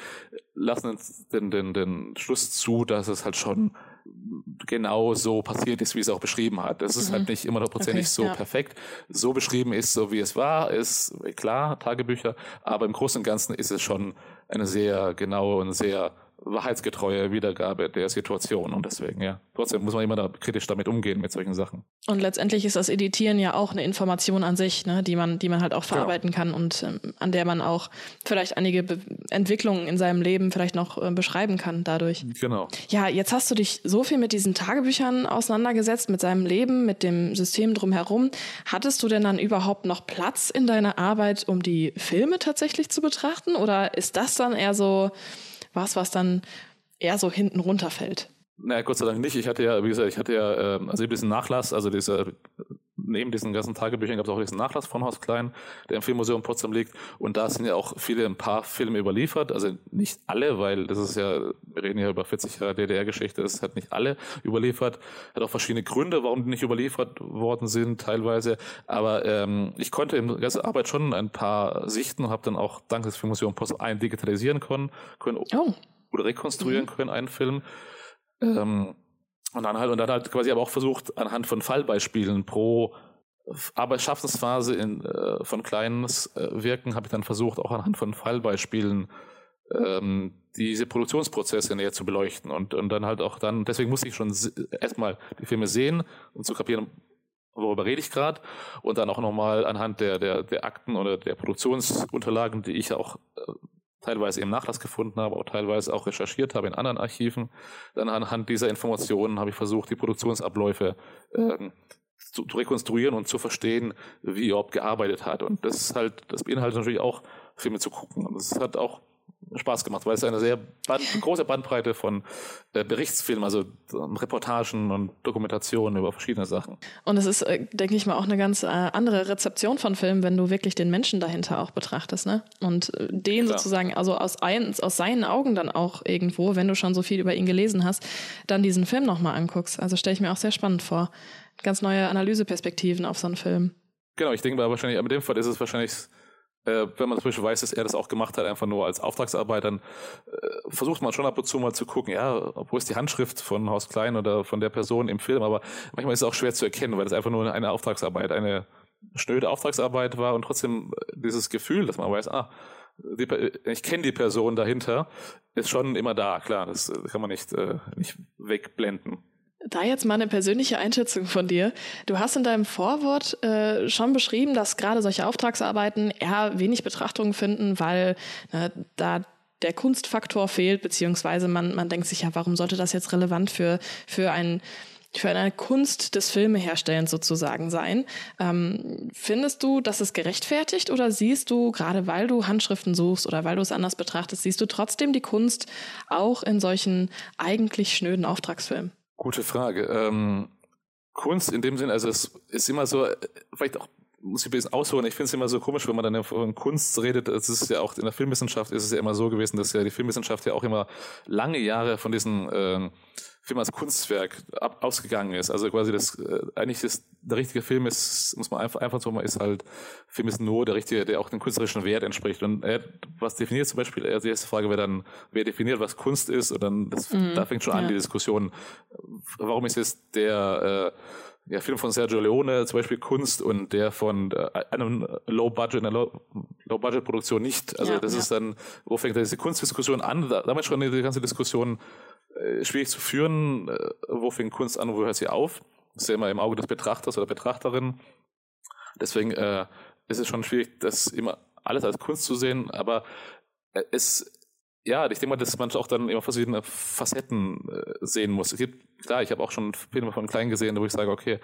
lassen den, den, den Schluss zu, dass es halt schon genau so passiert ist, wie es auch beschrieben hat. Das ist halt mhm. halt nicht immer hundertprozentig okay, so ja. perfekt. So beschrieben ist, so wie es war, ist klar, Tagebücher, aber im Großen und Ganzen ist es schon eine sehr genaue und sehr wahrheitsgetreue Wiedergabe der Situation und deswegen, ja. Trotzdem muss man immer da kritisch damit umgehen mit solchen Sachen. Und letztendlich ist das Editieren ja auch eine Information an sich, ne, die man, die man halt auch verarbeiten genau. kann und ähm, an der man auch vielleicht einige Be Entwicklungen in seinem Leben vielleicht noch äh, beschreiben kann dadurch. Genau. Ja, jetzt hast du dich so viel mit diesen Tagebüchern auseinandergesetzt, mit seinem Leben, mit dem System drumherum. Hattest du denn dann überhaupt noch Platz in deiner Arbeit, um die Filme tatsächlich zu betrachten? Oder ist das dann eher so, was, was dann eher so hinten runterfällt. Naja, Gott sei Dank nicht. Ich hatte ja, wie gesagt, ich hatte ja, ähm, also diesen Nachlass, also diese, neben diesen ganzen Tagebüchern gab es auch diesen Nachlass von Horst Klein, der im Filmmuseum Potsdam liegt. Und da sind ja auch viele, ein paar Filme überliefert. Also nicht alle, weil das ist ja, wir reden ja über 40 Jahre DDR-Geschichte, das hat nicht alle überliefert. Hat auch verschiedene Gründe, warum die nicht überliefert worden sind, teilweise. Aber ähm, ich konnte in der ganzen Arbeit schon ein paar sichten und habe dann auch dank des Filmmuseums Potsdam einen digitalisieren können, können oh. oder rekonstruieren mhm. können, einen Film. Ähm, und dann halt, und dann halt quasi aber auch versucht, anhand von Fallbeispielen pro Arbeitsschaffensphase in, äh, von kleinen äh, Wirken habe ich dann versucht, auch anhand von Fallbeispielen ähm, diese Produktionsprozesse näher zu beleuchten und, und dann halt auch dann, deswegen musste ich schon erstmal die Filme sehen, um zu kapieren, worüber rede ich gerade und dann auch nochmal anhand der, der, der Akten oder der Produktionsunterlagen, die ich auch äh, teilweise im Nachlass gefunden habe, auch teilweise auch recherchiert habe in anderen Archiven. Dann anhand dieser Informationen habe ich versucht, die Produktionsabläufe äh, zu, zu, rekonstruieren und zu verstehen, wie Job gearbeitet hat. Und das ist halt, das beinhaltet natürlich auch Filme zu gucken. Und das hat auch Spaß gemacht, weil es eine sehr Band, große Bandbreite von äh, Berichtsfilmen, also ähm, Reportagen und Dokumentationen über verschiedene Sachen. Und es ist, äh, denke ich mal, auch eine ganz äh, andere Rezeption von Filmen, wenn du wirklich den Menschen dahinter auch betrachtest, ne? Und äh, den Klar. sozusagen, also aus, ein, aus seinen Augen dann auch irgendwo, wenn du schon so viel über ihn gelesen hast, dann diesen Film nochmal anguckst. Also stelle ich mir auch sehr spannend vor. Ganz neue Analyseperspektiven auf so einen Film. Genau, ich denke mal wahrscheinlich, aber in dem Fall ist es wahrscheinlich äh, wenn man zum Beispiel weiß, dass er das auch gemacht hat, einfach nur als Auftragsarbeit, dann äh, versucht man schon ab und zu mal zu gucken, ja, wo ist die Handschrift von Haus Klein oder von der Person im Film, aber manchmal ist es auch schwer zu erkennen, weil das einfach nur eine Auftragsarbeit, eine schnöde Auftragsarbeit war und trotzdem dieses Gefühl, dass man weiß, ah, die, ich kenne die Person dahinter, ist schon immer da, klar, das kann man nicht, äh, nicht wegblenden. Da jetzt mal eine persönliche Einschätzung von dir. Du hast in deinem Vorwort äh, schon beschrieben, dass gerade solche Auftragsarbeiten eher wenig Betrachtung finden, weil äh, da der Kunstfaktor fehlt, beziehungsweise man, man denkt sich ja, warum sollte das jetzt relevant für, für ein für eine Kunst des Filmeherstellens sozusagen sein. Ähm, findest du, dass es gerechtfertigt oder siehst du, gerade weil du Handschriften suchst oder weil du es anders betrachtest, siehst du trotzdem die Kunst auch in solchen eigentlich schnöden Auftragsfilmen? Gute Frage. Ähm, Kunst in dem Sinn, also es ist immer so, äh, vielleicht auch muss ich ein bisschen ausholen. Ich finde es immer so komisch, wenn man dann von Kunst redet. Es ist ja auch in der Filmwissenschaft ist es ja immer so gewesen, dass ja die Filmwissenschaft ja auch immer lange Jahre von diesen äh, Film als Kunstwerk ab, ausgegangen ist. Also quasi das äh, eigentlich ist der richtige Film ist, muss man einfach einfach so mal ist halt Film ist nur der richtige, der auch den künstlerischen Wert entspricht. Und er, was definiert zum Beispiel? die erste Frage wäre dann, wer definiert, was Kunst ist? Und dann das, mhm. da fängt schon ja. an die Diskussion. Warum ist es der äh, ja, Film von Sergio Leone, zum Beispiel Kunst und der von äh, einem Low-Budget, einer Low-Budget-Produktion nicht. Also ja, das ja. ist dann, wo fängt diese Kunstdiskussion an? Da, damals schon die ganze Diskussion äh, schwierig zu führen. Äh, wo fängt Kunst an und wo hört sie auf? Das ist ja immer im Auge des Betrachters oder Betrachterin. Deswegen äh, ist es schon schwierig, das immer alles als Kunst zu sehen, aber äh, es ja, ich denke mal, dass man auch dann immer verschiedene Facetten äh, sehen muss. Es gibt, klar, ich habe auch schon Filme von klein gesehen, wo ich sage, okay,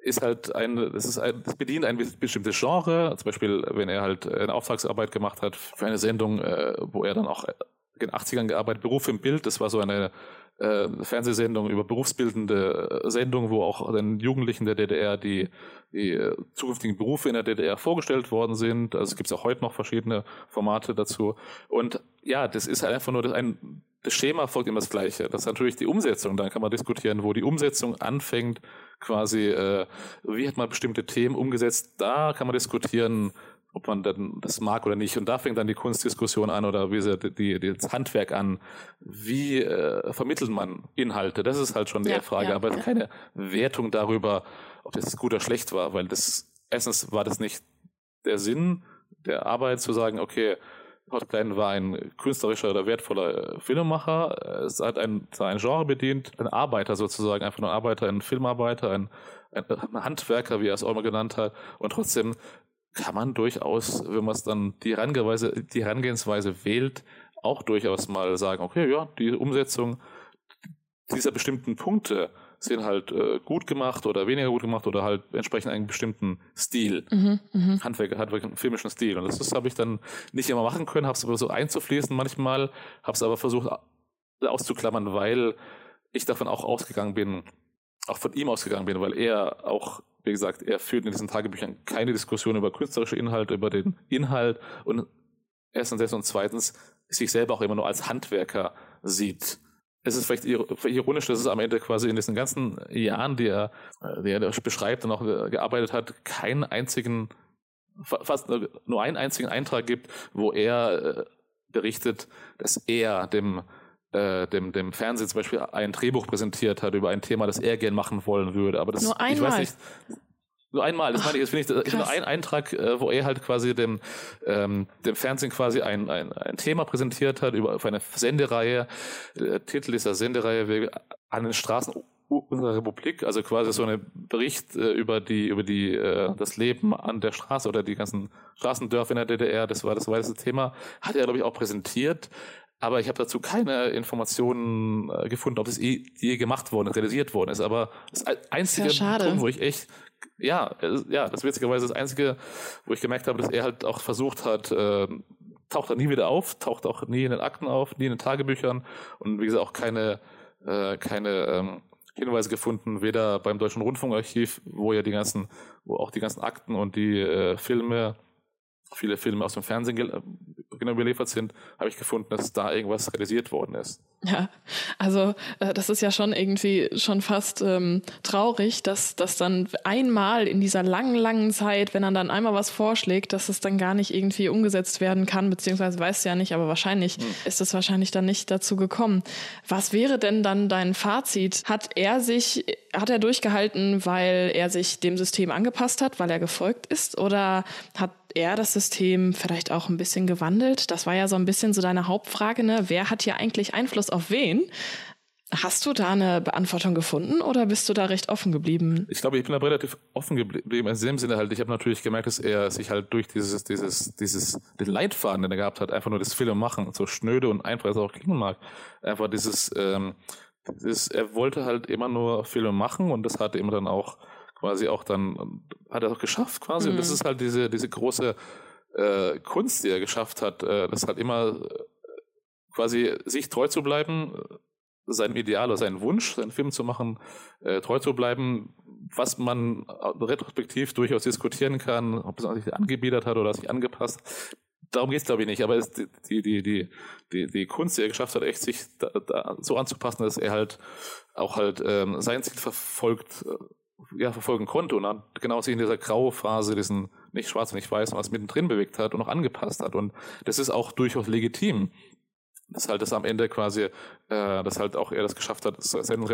ist halt ein, das ist ein, das bedient ein bestimmtes Genre. Zum Beispiel, wenn er halt eine Auftragsarbeit gemacht hat für eine Sendung, äh, wo er dann auch in den 80ern gearbeitet, Beruf im Bild, das war so eine äh, Fernsehsendung über berufsbildende äh, Sendung, wo auch den Jugendlichen der DDR die, die äh, zukünftigen Berufe in der DDR vorgestellt worden sind. Also es gibt auch heute noch verschiedene Formate dazu. Und ja, das ist halt einfach nur das, ein, Schema folgt immer das Gleiche. Das ist natürlich die Umsetzung. Dann kann man diskutieren, wo die Umsetzung anfängt, quasi, äh, wie hat man bestimmte Themen umgesetzt. Da kann man diskutieren, ob man dann das mag oder nicht. Und da fängt dann die Kunstdiskussion an oder wie sie, die, die, das Handwerk an. Wie äh, vermittelt man Inhalte? Das ist halt schon die ja, Frage. Ja, aber ja. keine Wertung darüber, ob das gut oder schlecht war, weil das erstens war das nicht der Sinn der Arbeit zu sagen, okay, Hot Klein war ein künstlerischer oder wertvoller Filmemacher. Es hat ein, ein Genre bedient, ein Arbeiter sozusagen, einfach nur ein Arbeiter, ein Filmarbeiter, ein, ein Handwerker, wie er es auch immer genannt hat. Und trotzdem kann man durchaus, wenn man es dann die Herangehensweise, die Herangehensweise wählt, auch durchaus mal sagen, okay, ja, die Umsetzung dieser bestimmten Punkte sind halt äh, gut gemacht oder weniger gut gemacht oder halt entsprechend einen bestimmten Stil, mhm, mh. Handwerk, Handwerk, filmischen Stil. Und das, das habe ich dann nicht immer machen können, habe es aber so einzufließen manchmal, habe es aber versucht auszuklammern, weil ich davon auch ausgegangen bin, auch von ihm ausgegangen bin, weil er auch wie gesagt, er führt in diesen Tagebüchern keine Diskussion über künstlerische Inhalte, über den Inhalt und erstens und zweitens sich selber auch immer nur als Handwerker sieht. Es ist vielleicht ironisch, dass es am Ende quasi in diesen ganzen Jahren, die er, die er beschreibt und auch gearbeitet hat, keinen einzigen, fast nur einen einzigen Eintrag gibt, wo er äh, berichtet, dass er dem äh, dem, dem Fernsehen zum Beispiel ein Drehbuch präsentiert hat über ein Thema, das er gern machen wollen würde. Aber das, nur einmal. ich weiß nicht, nur einmal, das meine ich, das finde ich, das nur ein Eintrag, äh, wo er halt quasi dem, ähm, dem Fernsehen quasi ein, ein, ein Thema präsentiert hat über auf eine Sendereihe. Der Titel dieser Sendereihe an den Straßen unserer Republik, also quasi so ein Bericht äh, über die über die äh, das Leben an der Straße oder die ganzen Straßendörfer in der DDR, das war das das Thema, hat er glaube ich auch präsentiert, aber ich habe dazu keine Informationen äh, gefunden, ob es je, je gemacht worden ist, realisiert worden ist. Aber das einzige Punkt, wo ich echt, ja, ja, das witzigerweise das einzige, wo ich gemerkt habe, dass er halt auch versucht hat, äh, taucht er nie wieder auf, taucht auch nie in den Akten auf, nie in den Tagebüchern und wie gesagt auch keine, äh, keine ähm, Hinweise gefunden, weder beim Deutschen Rundfunkarchiv, wo ja die ganzen, wo auch die ganzen Akten und die äh, Filme viele Filme aus dem Fernsehen genau überliefert sind, habe ich gefunden, dass da irgendwas realisiert worden ist. Ja, also äh, das ist ja schon irgendwie schon fast ähm, traurig, dass das dann einmal in dieser langen, langen Zeit, wenn er dann einmal was vorschlägt, dass es dann gar nicht irgendwie umgesetzt werden kann, beziehungsweise weiß ja nicht, aber wahrscheinlich hm. ist es wahrscheinlich dann nicht dazu gekommen. Was wäre denn dann dein Fazit? Hat er sich, hat er durchgehalten, weil er sich dem System angepasst hat, weil er gefolgt ist, oder hat er das System vielleicht auch ein bisschen gewandelt? Das war ja so ein bisschen so deine Hauptfrage, ne? Wer hat hier eigentlich Einfluss auf wen? Hast du da eine Beantwortung gefunden oder bist du da recht offen geblieben? Ich glaube, ich bin da relativ offen geblieben. In dem Sinne halt, ich habe natürlich gemerkt, dass er sich halt durch dieses, dieses, dieses, den Leitfaden, den er gehabt hat, einfach nur das Film machen, so schnöde und einfach es auch klingen mag, einfach dieses, ähm, dieses, er wollte halt immer nur Filme machen und das hat immer dann auch quasi auch dann, hat er auch geschafft quasi. Mhm. Und das mhm. ist halt diese, diese große äh, Kunst, die er geschafft hat, äh, das halt immer äh, quasi sich treu zu bleiben, seinem Ideal oder seinem Wunsch, seinen Film zu machen, äh, treu zu bleiben, was man retrospektiv durchaus diskutieren kann, ob es sich angebiedert hat oder sich angepasst. Darum geht es, glaube ich, nicht. Aber die, die, die, die, die Kunst, die er geschafft hat, echt sich da, da so anzupassen, dass er halt auch halt ähm, sein Ziel verfolgt, äh, ja, verfolgen konnte und dann genau sich in dieser graue Phase, diesen nicht schwarz nicht weiß, was mittendrin bewegt hat und auch angepasst hat. Und das ist auch durchaus legitim dass halt das am Ende quasi, äh, dass halt auch er das geschafft hat, seinen,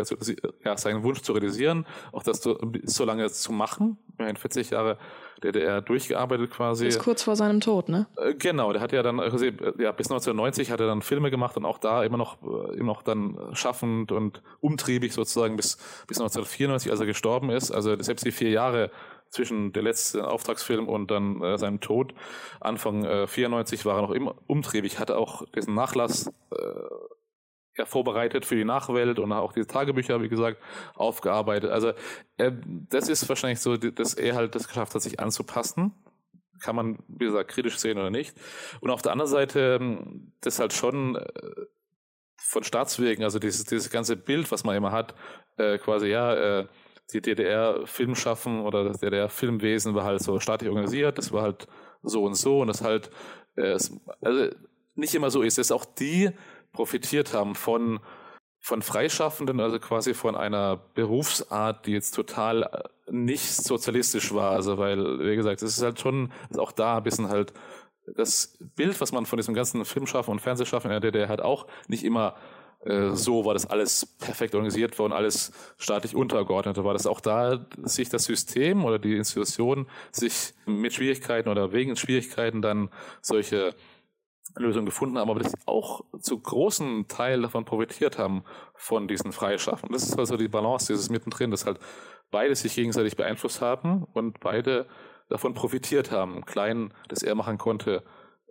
ja, seinen Wunsch zu realisieren, auch das so, so lange zu machen. Immerhin 40 Jahre DDR durchgearbeitet quasi. Bis kurz vor seinem Tod, ne? Äh, genau, der hat ja dann, also, ja, bis 1990 hat er dann Filme gemacht und auch da immer noch, äh, immer noch dann schaffend und umtriebig sozusagen bis, bis 1994, als er gestorben ist. Also selbst die vier Jahre zwischen der letzte Auftragsfilm und dann äh, seinem Tod. Anfang äh, 94 war er noch immer umtriebig, hatte auch diesen Nachlass äh, ja, vorbereitet für die Nachwelt und auch diese Tagebücher, wie gesagt, aufgearbeitet. Also äh, das ist wahrscheinlich so, dass er halt das geschafft hat, sich anzupassen. Kann man, wie gesagt, kritisch sehen oder nicht. Und auf der anderen Seite, ähm, das halt schon äh, von Staatswegen, also dieses, dieses ganze Bild, was man immer hat, äh, quasi, ja, äh, die DDR-Film schaffen oder das DDR-Filmwesen war halt so staatlich organisiert, das war halt so und so und das halt, äh, also nicht immer so ist, dass auch die profitiert haben von, von Freischaffenden, also quasi von einer Berufsart, die jetzt total äh, nicht sozialistisch war, also weil, wie gesagt, es ist halt schon, ist auch da ein bisschen halt das Bild, was man von diesem ganzen Filmschaffen und Fernsehschaffen in der DDR hat, auch nicht immer so war das alles perfekt organisiert worden, alles staatlich untergeordnet war. Das auch da sich das System oder die Institution sich mit Schwierigkeiten oder wegen Schwierigkeiten dann solche Lösungen gefunden haben, aber das auch zu großen Teil davon profitiert haben von diesen Freischaffen. Das ist also die Balance, dieses mittendrin, dass halt beide sich gegenseitig beeinflusst haben und beide davon profitiert haben. Klein, dass er machen konnte,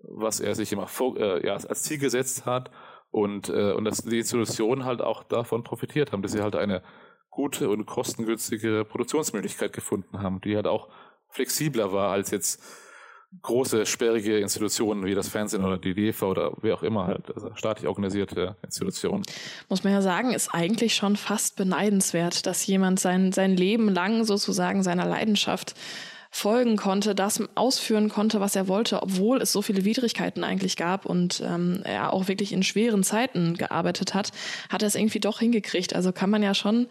was er sich immer vor, äh, ja, als Ziel gesetzt hat und, äh, und dass die Institutionen halt auch davon profitiert haben, dass sie halt eine gute und kostengünstige Produktionsmöglichkeit gefunden haben, die halt auch flexibler war als jetzt große, sperrige Institutionen wie das Fernsehen oder die DEFA oder wer auch immer halt, also staatlich organisierte Institutionen. Muss man ja sagen, ist eigentlich schon fast beneidenswert, dass jemand sein, sein Leben lang sozusagen seiner Leidenschaft folgen konnte, das ausführen konnte, was er wollte, obwohl es so viele Widrigkeiten eigentlich gab und ähm, er auch wirklich in schweren Zeiten gearbeitet hat, hat er es irgendwie doch hingekriegt. Also kann man ja schon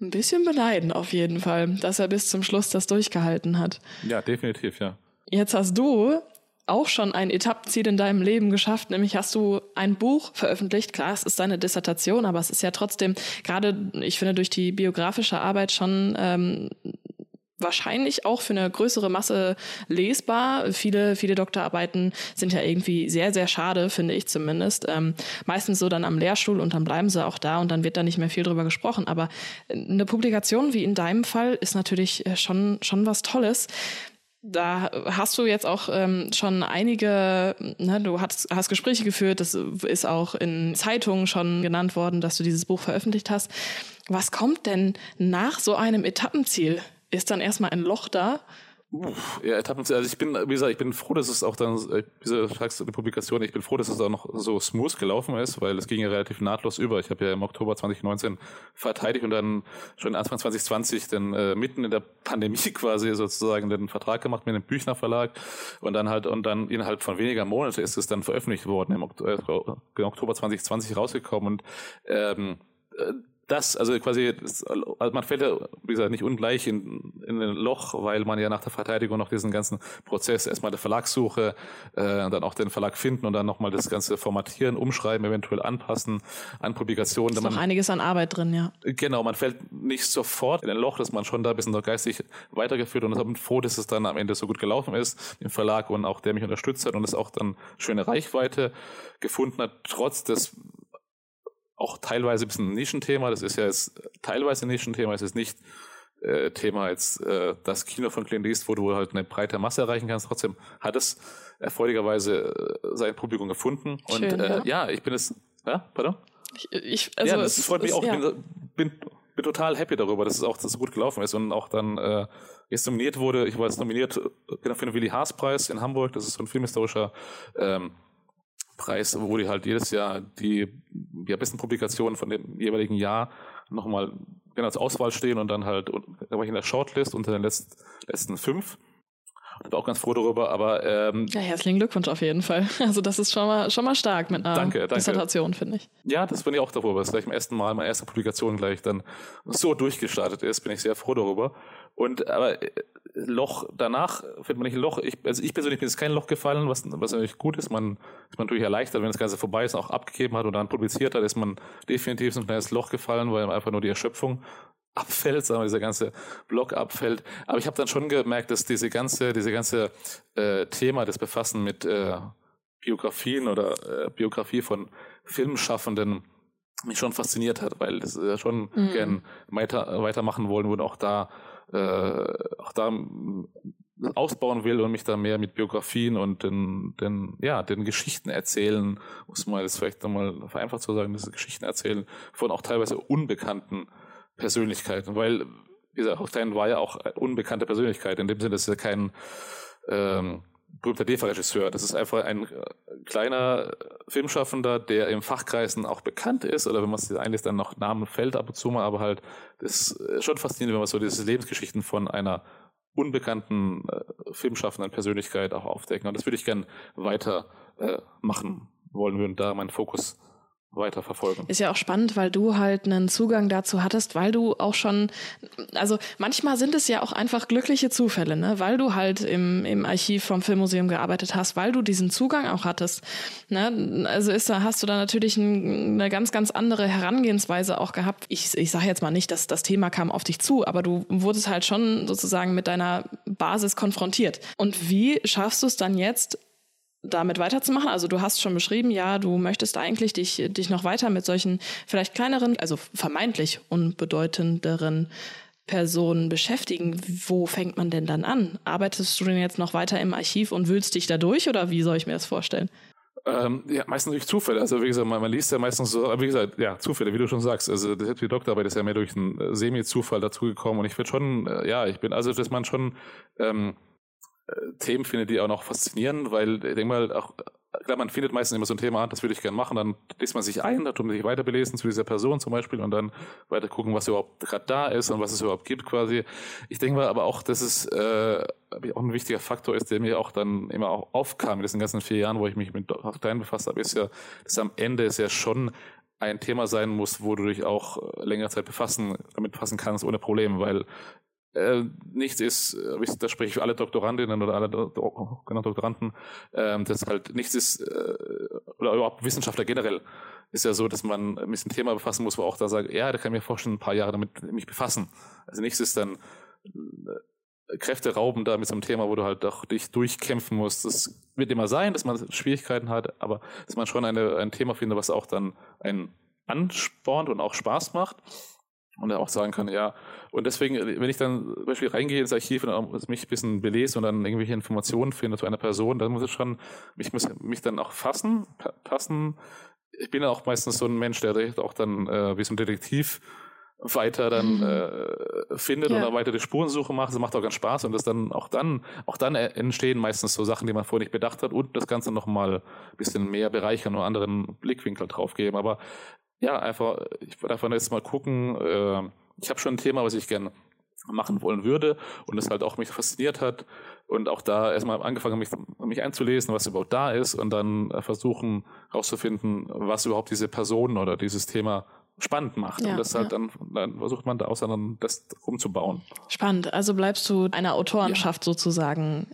ein bisschen beneiden auf jeden Fall, dass er bis zum Schluss das durchgehalten hat. Ja, definitiv, ja. Jetzt hast du auch schon ein Etappenziel in deinem Leben geschafft, nämlich hast du ein Buch veröffentlicht. Klar, es ist deine Dissertation, aber es ist ja trotzdem gerade, ich finde, durch die biografische Arbeit schon ähm, wahrscheinlich auch für eine größere Masse lesbar. Viele, viele Doktorarbeiten sind ja irgendwie sehr, sehr schade, finde ich zumindest. Ähm, meistens so dann am Lehrstuhl und dann bleiben sie auch da und dann wird da nicht mehr viel drüber gesprochen. Aber eine Publikation wie in deinem Fall ist natürlich äh, schon, schon was Tolles. Da hast du jetzt auch ähm, schon einige, ne, du hast, hast Gespräche geführt, das ist auch in Zeitungen schon genannt worden, dass du dieses Buch veröffentlicht hast. Was kommt denn nach so einem Etappenziel? Ist dann erstmal ein Loch da. Uff, ja, also ich bin, wie gesagt, ich bin froh, dass es auch dann, diese sagst die Publikation, ich bin froh, dass es auch noch so smooth gelaufen ist, weil es ging ja relativ nahtlos über. Ich habe ja im Oktober 2019 verteidigt und dann schon Anfang 2020 dann äh, mitten in der Pandemie quasi sozusagen den Vertrag gemacht mit dem Büchner Verlag und dann halt und dann innerhalb von weniger Monate ist es dann veröffentlicht worden im Oktober, äh, Oktober 2020 rausgekommen und ähm, äh, das, also quasi, das, also man fällt ja, wie gesagt, nicht ungleich in, in ein Loch, weil man ja nach der Verteidigung noch diesen ganzen Prozess erstmal der Verlagssuche, äh, und dann auch den Verlag finden und dann nochmal das ganze formatieren, umschreiben, eventuell anpassen an Publikationen. Ist noch man, einiges an Arbeit drin, ja. Genau, man fällt nicht sofort in ein Loch, dass man schon da ein bisschen noch geistig weitergeführt und ich bin froh, dass es dann am Ende so gut gelaufen ist im Verlag und auch der mich unterstützt hat und es auch dann schöne Reichweite gefunden hat, trotz des auch teilweise ein bisschen ein Nischenthema. Das ist ja jetzt teilweise ein Nischenthema. Es ist nicht äh, Thema jetzt äh, das Kino von Clint Eastwood, wo du halt eine breite Masse erreichen kannst. Trotzdem hat es erfreulicherweise äh, sein Publikum gefunden. Schön, Und äh, ja. ja, ich bin es. Ja, pardon? Ich, ich, also ja, das es, freut mich es, auch. Ja. Bin, bin, bin total happy darüber, dass es auch so gut gelaufen ist und auch dann äh, jetzt nominiert wurde. Ich war jetzt nominiert genau für den Willi Haas Preis in Hamburg. Das ist so ein filmhistorischer ähm, Preis, wo die halt jedes Jahr die ja, besten Publikationen von dem jeweiligen Jahr nochmal genau als Auswahl stehen und dann halt, da war ich in der Shortlist unter den letzten fünf. Ich bin auch ganz froh darüber, aber ähm, ja, herzlichen Glückwunsch auf jeden Fall. Also das ist schon mal schon mal stark mit einer danke, danke. Dissertation, finde ich. Ja, das bin ich auch darüber, dass gleich im ersten Mal, meine erste Publikation gleich dann so durchgestartet ist, bin ich sehr froh darüber. Und aber äh, Loch danach findet man nicht ein Loch. Ich, also ich persönlich bin jetzt kein Loch gefallen, was, was natürlich gut ist. Man ist man natürlich erleichtert, wenn das Ganze vorbei ist, auch abgegeben hat und dann publiziert hat, ist man definitiv so ein kleines Loch gefallen, weil einfach nur die Erschöpfung abfällt, sagen wir, dieser ganze Block abfällt. Aber ich habe dann schon gemerkt, dass diese ganze, diese ganze äh, Thema des Befassen mit äh, Biografien oder äh, Biografie von Filmschaffenden mich schon fasziniert hat, weil das ja schon mhm. gern weiter, weitermachen wollen und auch da äh, auch da ausbauen will und mich da mehr mit Biografien und den, den, ja, den Geschichten erzählen, muss man jetzt vielleicht nochmal vereinfacht zu sagen, diese Geschichten erzählen von auch teilweise unbekannten Persönlichkeiten, weil, gesagt, Hochstein war ja auch unbekannte Persönlichkeit, in dem Sinne, dass er kein ähm, berühmter DEFA-Regisseur. Das ist einfach ein äh, kleiner Filmschaffender, der im Fachkreisen auch bekannt ist, oder wenn man es einlässt, dann noch Namen fällt ab und zu mal, aber halt, das ist schon faszinierend, wenn man so diese Lebensgeschichten von einer unbekannten äh, filmschaffenden Persönlichkeit auch aufdecken. Und das würde ich gern weiter äh, machen wollen würden, da meinen Fokus weiter verfolgen. Ist ja auch spannend, weil du halt einen Zugang dazu hattest, weil du auch schon, also manchmal sind es ja auch einfach glückliche Zufälle, ne? weil du halt im, im Archiv vom Filmmuseum gearbeitet hast, weil du diesen Zugang auch hattest. Ne? Also ist da, hast du da natürlich ein, eine ganz, ganz andere Herangehensweise auch gehabt. Ich, ich sage jetzt mal nicht, dass das Thema kam auf dich zu, aber du wurdest halt schon sozusagen mit deiner Basis konfrontiert. Und wie schaffst du es dann jetzt, damit weiterzumachen? Also du hast schon beschrieben, ja, du möchtest eigentlich dich, dich noch weiter mit solchen vielleicht kleineren, also vermeintlich unbedeutenderen Personen beschäftigen. Wo fängt man denn dann an? Arbeitest du denn jetzt noch weiter im Archiv und wühlst dich da durch oder wie soll ich mir das vorstellen? Ähm, ja, meistens durch Zufälle. Also wie gesagt, man, man, liest ja meistens so, wie gesagt, ja, Zufälle, wie du schon sagst. Also die Doktorarbeit ist ja mehr durch einen äh, Semi-Zufall dazugekommen und ich würde schon, äh, ja, ich bin, also dass man schon ähm, Themen finde, die auch noch faszinieren, weil ich denke mal, auch, klar, man findet meistens immer so ein Thema, das würde ich gerne machen, dann liest man sich ein, da tut man sich weiter belesen zu dieser Person zum Beispiel und dann weiter gucken, was überhaupt gerade da ist und was es überhaupt gibt quasi. Ich denke mal aber auch, dass es äh, auch ein wichtiger Faktor ist, der mir auch dann immer auch aufkam in diesen ganzen vier Jahren, wo ich mich mit Dateien befasst habe, ist ja, dass am Ende es ja schon ein Thema sein muss, wo du dich auch längere Zeit befassen, damit befassen kannst ohne Probleme, weil äh, nichts ist, äh, da spreche ich für alle Doktorandinnen oder alle Do genau, Doktoranden, äh, das halt nichts ist, äh, oder überhaupt Wissenschaftler generell, ist ja so, dass man mit dem Thema befassen muss, wo auch da sagt, ja, da kann ich mir vorstellen, ein paar Jahre damit mich befassen. Also nichts ist dann äh, Kräfte rauben da mit so einem Thema, wo du halt auch dich durchkämpfen musst. Das wird immer sein, dass man Schwierigkeiten hat, aber dass man schon eine, ein Thema findet, was auch dann einen anspornt und auch Spaß macht und er auch sagen kann, ja. Und deswegen, wenn ich dann zum Beispiel reingehe ins Archiv und mich ein bisschen belese und dann irgendwelche Informationen finde zu einer Person, dann muss es schon, ich muss mich dann auch fassen, passen. Ich bin ja auch meistens so ein Mensch, der auch dann äh, wie so ein Detektiv weiter dann mhm. äh, findet ja. oder weiter die Spurensuche macht. Das macht auch ganz Spaß und das dann auch dann auch dann entstehen meistens so Sachen, die man vorher nicht bedacht hat und das Ganze nochmal ein bisschen mehr bereichern oder anderen Blickwinkel drauf geben. Aber ja, einfach, ich würde einfach jetzt mal gucken, äh, ich habe schon ein Thema, was ich gerne machen wollen würde und es halt auch mich fasziniert hat und auch da erstmal angefangen mich, mich einzulesen, was überhaupt da ist und dann äh, versuchen herauszufinden, was überhaupt diese Person oder dieses Thema spannend macht. Ja, und das halt ja. dann, dann versucht man da dann das umzubauen. Spannend. Also bleibst du einer Autorenschaft ja. sozusagen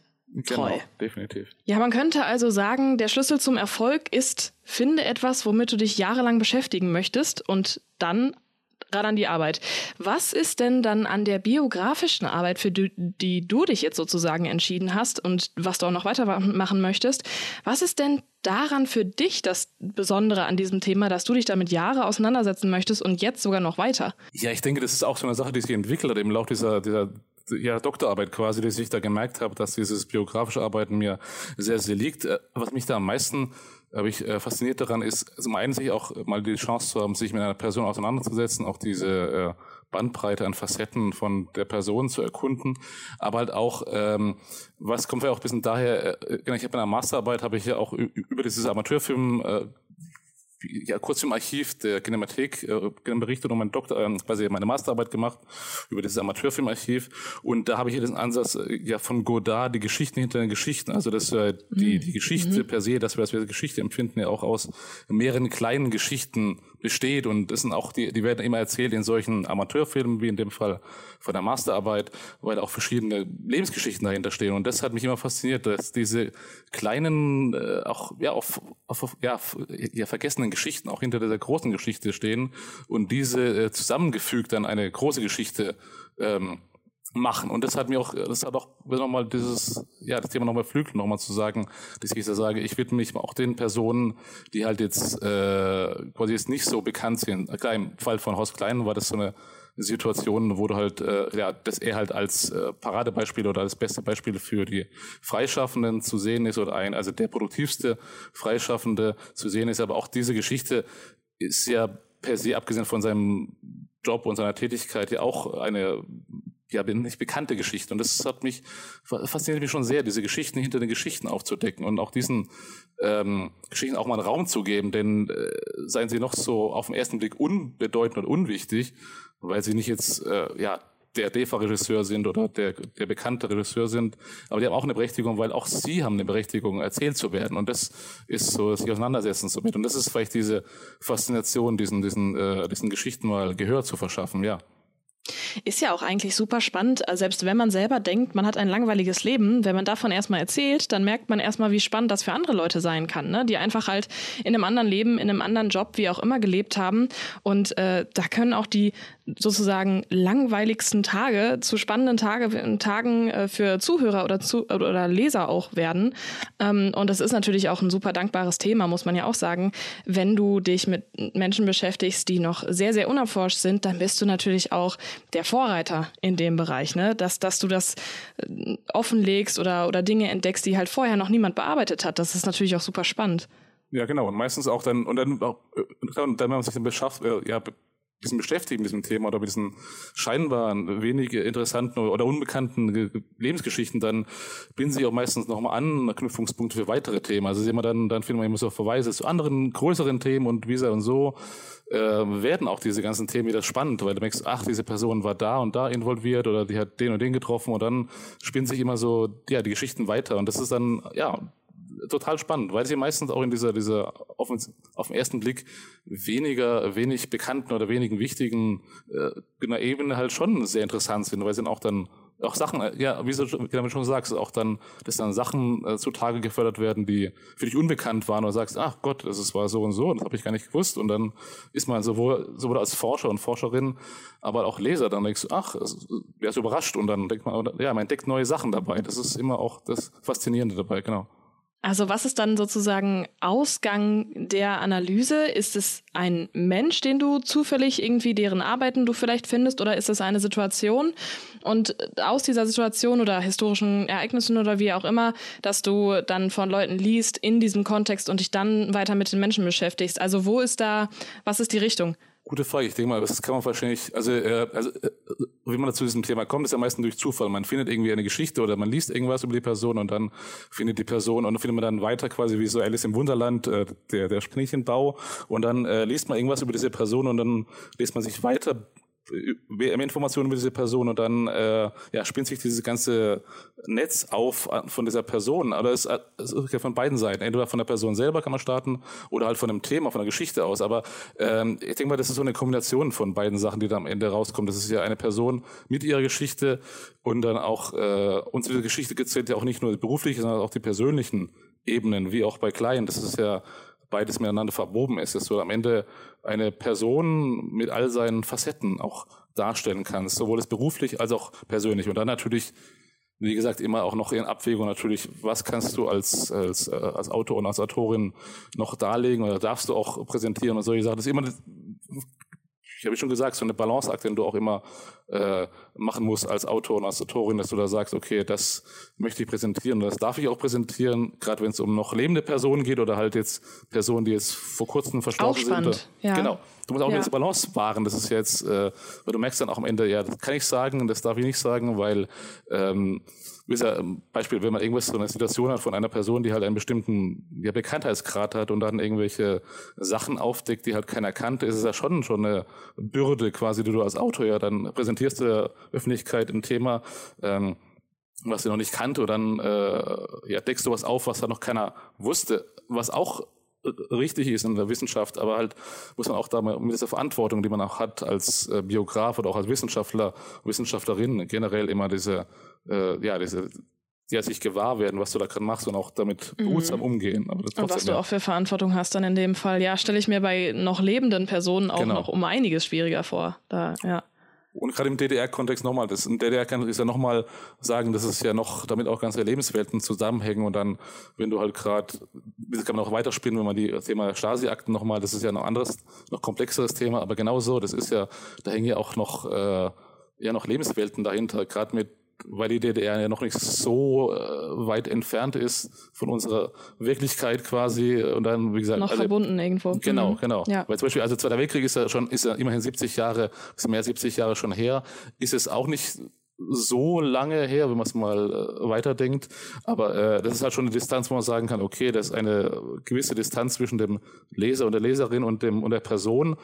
Treu. Genau, definitiv. Ja, man könnte also sagen, der Schlüssel zum Erfolg ist, finde etwas, womit du dich jahrelang beschäftigen möchtest und dann ran an die Arbeit. Was ist denn dann an der biografischen Arbeit, für die, die du dich jetzt sozusagen entschieden hast und was du auch noch weitermachen möchtest, was ist denn daran für dich das Besondere an diesem Thema, dass du dich damit Jahre auseinandersetzen möchtest und jetzt sogar noch weiter? Ja, ich denke, das ist auch so eine Sache, die sich entwickelt hat im Laufe dieser, dieser ja, Doktorarbeit quasi, dass ich da gemerkt habe, dass dieses biografische Arbeiten mir sehr, sehr liegt. Äh, was mich da am meisten habe ich äh, fasziniert daran ist, zum einen sich auch mal die Chance zu haben, sich mit einer Person auseinanderzusetzen, auch diese äh, Bandbreite an Facetten von der Person zu erkunden, aber halt auch, ähm, was kommt ja auch ein bisschen daher, äh, genau, ich habe in einer Masterarbeit, habe ich ja auch über dieses Amateurfilm äh, ja, kurz im Archiv der Kinemathek äh, berichtet und mein Doktor, äh, quasi meine Masterarbeit gemacht über dieses Amateurfilmarchiv. Und da habe ich hier den Ansatz äh, ja von Godard, die Geschichten hinter den Geschichten. Also dass äh, die, mhm. die Geschichte mhm. per se, dass wir, dass wir Geschichte empfinden, ja auch aus mehreren kleinen Geschichten besteht. Und das sind auch, die, die werden immer erzählt in solchen Amateurfilmen, wie in dem Fall von der Masterarbeit, weil auch verschiedene Lebensgeschichten dahinter stehen. Und das hat mich immer fasziniert, dass diese kleinen, äh, auch ja, auf, auf, ja, ja, vergessenen Geschichten auch hinter dieser großen Geschichte stehen und diese äh, zusammengefügt dann eine große Geschichte ähm, machen. Und das hat mir auch, das hat auch nochmal dieses, ja, das Thema nochmal Flügel nochmal zu sagen, dass ich da sage, ich widme mich auch den Personen, die halt jetzt äh, quasi jetzt nicht so bekannt sind. Klar, im Fall von Horst Klein war das so eine Situation, wo du halt, äh, ja, dass er halt als äh, Paradebeispiel oder als beste Beispiel für die Freischaffenden zu sehen ist oder ein, also der produktivste Freischaffende zu sehen ist. Aber auch diese Geschichte ist ja per se, abgesehen von seinem Job und seiner Tätigkeit, ja auch eine ja, nicht bekannte Geschichte. Und das hat mich, fasziniert mich schon sehr, diese Geschichten hinter den Geschichten aufzudecken und auch diesen ähm, Geschichten auch mal einen Raum zu geben, denn äh, seien sie noch so auf den ersten Blick unbedeutend und unwichtig, weil sie nicht jetzt äh, ja der DEFA-Regisseur sind oder der, der bekannte Regisseur sind, aber die haben auch eine Berechtigung, weil auch sie haben eine Berechtigung, erzählt zu werden. Und das ist so, sich auseinandersetzen zu mit. Und das ist vielleicht diese Faszination, diesen, diesen, äh, diesen Geschichten mal Gehör zu verschaffen, ja. Ist ja auch eigentlich super spannend, also selbst wenn man selber denkt, man hat ein langweiliges Leben, wenn man davon erstmal erzählt, dann merkt man erstmal, wie spannend das für andere Leute sein kann, ne? die einfach halt in einem anderen Leben, in einem anderen Job, wie auch immer gelebt haben. Und äh, da können auch die sozusagen langweiligsten Tage zu spannenden Tage, Tagen äh, für Zuhörer oder, zu, oder Leser auch werden. Ähm, und das ist natürlich auch ein super dankbares Thema, muss man ja auch sagen. Wenn du dich mit Menschen beschäftigst, die noch sehr, sehr unerforscht sind, dann bist du natürlich auch der Vorreiter in dem Bereich, ne? dass, dass du das äh, offenlegst oder, oder Dinge entdeckst, die halt vorher noch niemand bearbeitet hat. Das ist natürlich auch super spannend. Ja, genau. Und meistens auch dann, und dann auch, äh, und dann, wenn man sich dann beschafft, äh, ja, bisschen beschäftigt mit diesem Thema oder mit diesen scheinbar wenig interessanten oder unbekannten Lebensgeschichten, dann binden sich auch meistens nochmal an Knüpfungspunkte für weitere Themen. Also sehen wir dann, dann finden wir immer so Verweise zu anderen größeren Themen und wie und so äh, werden auch diese ganzen Themen wieder spannend, weil du merkst, ach, diese Person war da und da involviert oder die hat den und den getroffen und dann spinnen sich immer so, ja, die Geschichten weiter und das ist dann, ja, total spannend, weil sie meistens auch in dieser, dieser auf, auf den ersten Blick weniger, wenig bekannten oder wenigen wichtigen äh, Ebene halt schon sehr interessant sind, weil sie dann auch dann auch Sachen, äh, ja, wie du schon sagst, auch dann, dass dann Sachen äh, zutage gefördert werden, die für dich unbekannt waren und sagst, ach Gott, das war so und so, das habe ich gar nicht gewusst. Und dann ist man sowohl, sowohl als Forscher und Forscherin, aber auch Leser, dann denkst du, ach, wer ist überrascht und dann denkt man, ja, man entdeckt neue Sachen dabei. Das ist immer auch das Faszinierende dabei, genau. Also was ist dann sozusagen Ausgang der Analyse? Ist es ein Mensch, den du zufällig irgendwie deren Arbeiten du vielleicht findest oder ist es eine Situation? Und aus dieser Situation oder historischen Ereignissen oder wie auch immer, dass du dann von Leuten liest in diesem Kontext und dich dann weiter mit den Menschen beschäftigst. Also wo ist da, was ist die Richtung? Gute Frage. Ich denke mal, das kann man wahrscheinlich, also, äh, also äh, wie man zu diesem Thema kommt, ist ja meistens durch Zufall. Man findet irgendwie eine Geschichte oder man liest irgendwas über die Person und dann findet die Person und dann findet man dann weiter quasi wie so Alice im Wunderland, äh, der, der Kaninchenbau und dann äh, liest man irgendwas über diese Person und dann liest man sich weiter mehr Informationen über diese Person und dann äh, ja, spinnt sich dieses ganze Netz auf von dieser Person. Aber es, es ist ja von beiden Seiten. Entweder von der Person selber kann man starten oder halt von einem Thema, von der Geschichte aus. Aber ähm, ich denke mal, das ist so eine Kombination von beiden Sachen, die da am Ende rauskommt. Das ist ja eine Person mit ihrer Geschichte und dann auch, äh, unsere Geschichte gezählt ja auch nicht nur die berufliche, sondern auch die persönlichen Ebenen, wie auch bei Klein. Das ist ja beides miteinander verwoben ist, dass du am Ende eine Person mit all seinen Facetten auch darstellen kannst, sowohl das beruflich als auch persönlich. Und dann natürlich, wie gesagt, immer auch noch in Abwägung natürlich, was kannst du als, als, äh, als Autor und als Autorin noch darlegen oder darfst du auch präsentieren und solche Sachen. Das ist immer ich habe schon gesagt, so eine Balanceakt, den du auch immer äh, machen musst als Autor und als Autorin, dass du da sagst, okay, das möchte ich präsentieren, das darf ich auch präsentieren, gerade wenn es um noch lebende Personen geht oder halt jetzt Personen, die jetzt vor kurzem verstorben sind. Oder, ja. Genau. Du musst auch ja. diese Balance wahren. Das ist jetzt, äh, weil du merkst dann auch am Ende, ja, das kann ich sagen, das darf ich nicht sagen, weil ähm, wie gesagt, Beispiel, wenn man irgendwas so eine Situation hat von einer Person, die halt einen bestimmten ja, Bekanntheitsgrad hat und dann irgendwelche Sachen aufdeckt, die halt keiner kannte, ist es ja schon schon eine Bürde quasi, die du als Autor ja dann präsentierst der Öffentlichkeit ein Thema, ähm, was sie noch nicht kannte, und dann äh, ja, deckst du was auf, was da noch keiner wusste, was auch richtig ist in der Wissenschaft, aber halt muss man auch da mal mit dieser Verantwortung, die man auch hat als äh, Biograf oder auch als Wissenschaftler, Wissenschaftlerin generell immer diese, äh, ja, diese ja, sich gewahr werden, was du da gerade machst und auch damit behutsam mhm. umgehen. Aber und was du auch für Verantwortung hast dann in dem Fall, ja, stelle ich mir bei noch lebenden Personen auch genau. noch um einiges schwieriger vor. Da, ja. Und gerade im DDR-Kontext nochmal, das in DDR kann ich ja nochmal sagen, dass es ja noch damit auch ganze Lebenswelten zusammenhängen und dann, wenn du halt gerade, das kann man auch weiterspielen, wenn man die Thema Stasi-Akten nochmal, das ist ja noch anderes, noch komplexeres Thema, aber genauso, das ist ja, da hängen ja auch noch, äh, ja noch Lebenswelten dahinter, gerade mit weil die DDR ja noch nicht so äh, weit entfernt ist von unserer Wirklichkeit quasi und dann wie gesagt noch also, verbunden irgendwo genau mhm. genau ja. weil zum Beispiel also Zweiter Weltkrieg ist ja schon ist ja immerhin 70 Jahre ist mehr 70 Jahre schon her ist es auch nicht so lange her, wenn man es mal äh, weiterdenkt. Aber äh, das ist halt schon eine Distanz, wo man sagen kann, okay, das ist eine gewisse Distanz zwischen dem Leser und der Leserin und dem und der Person,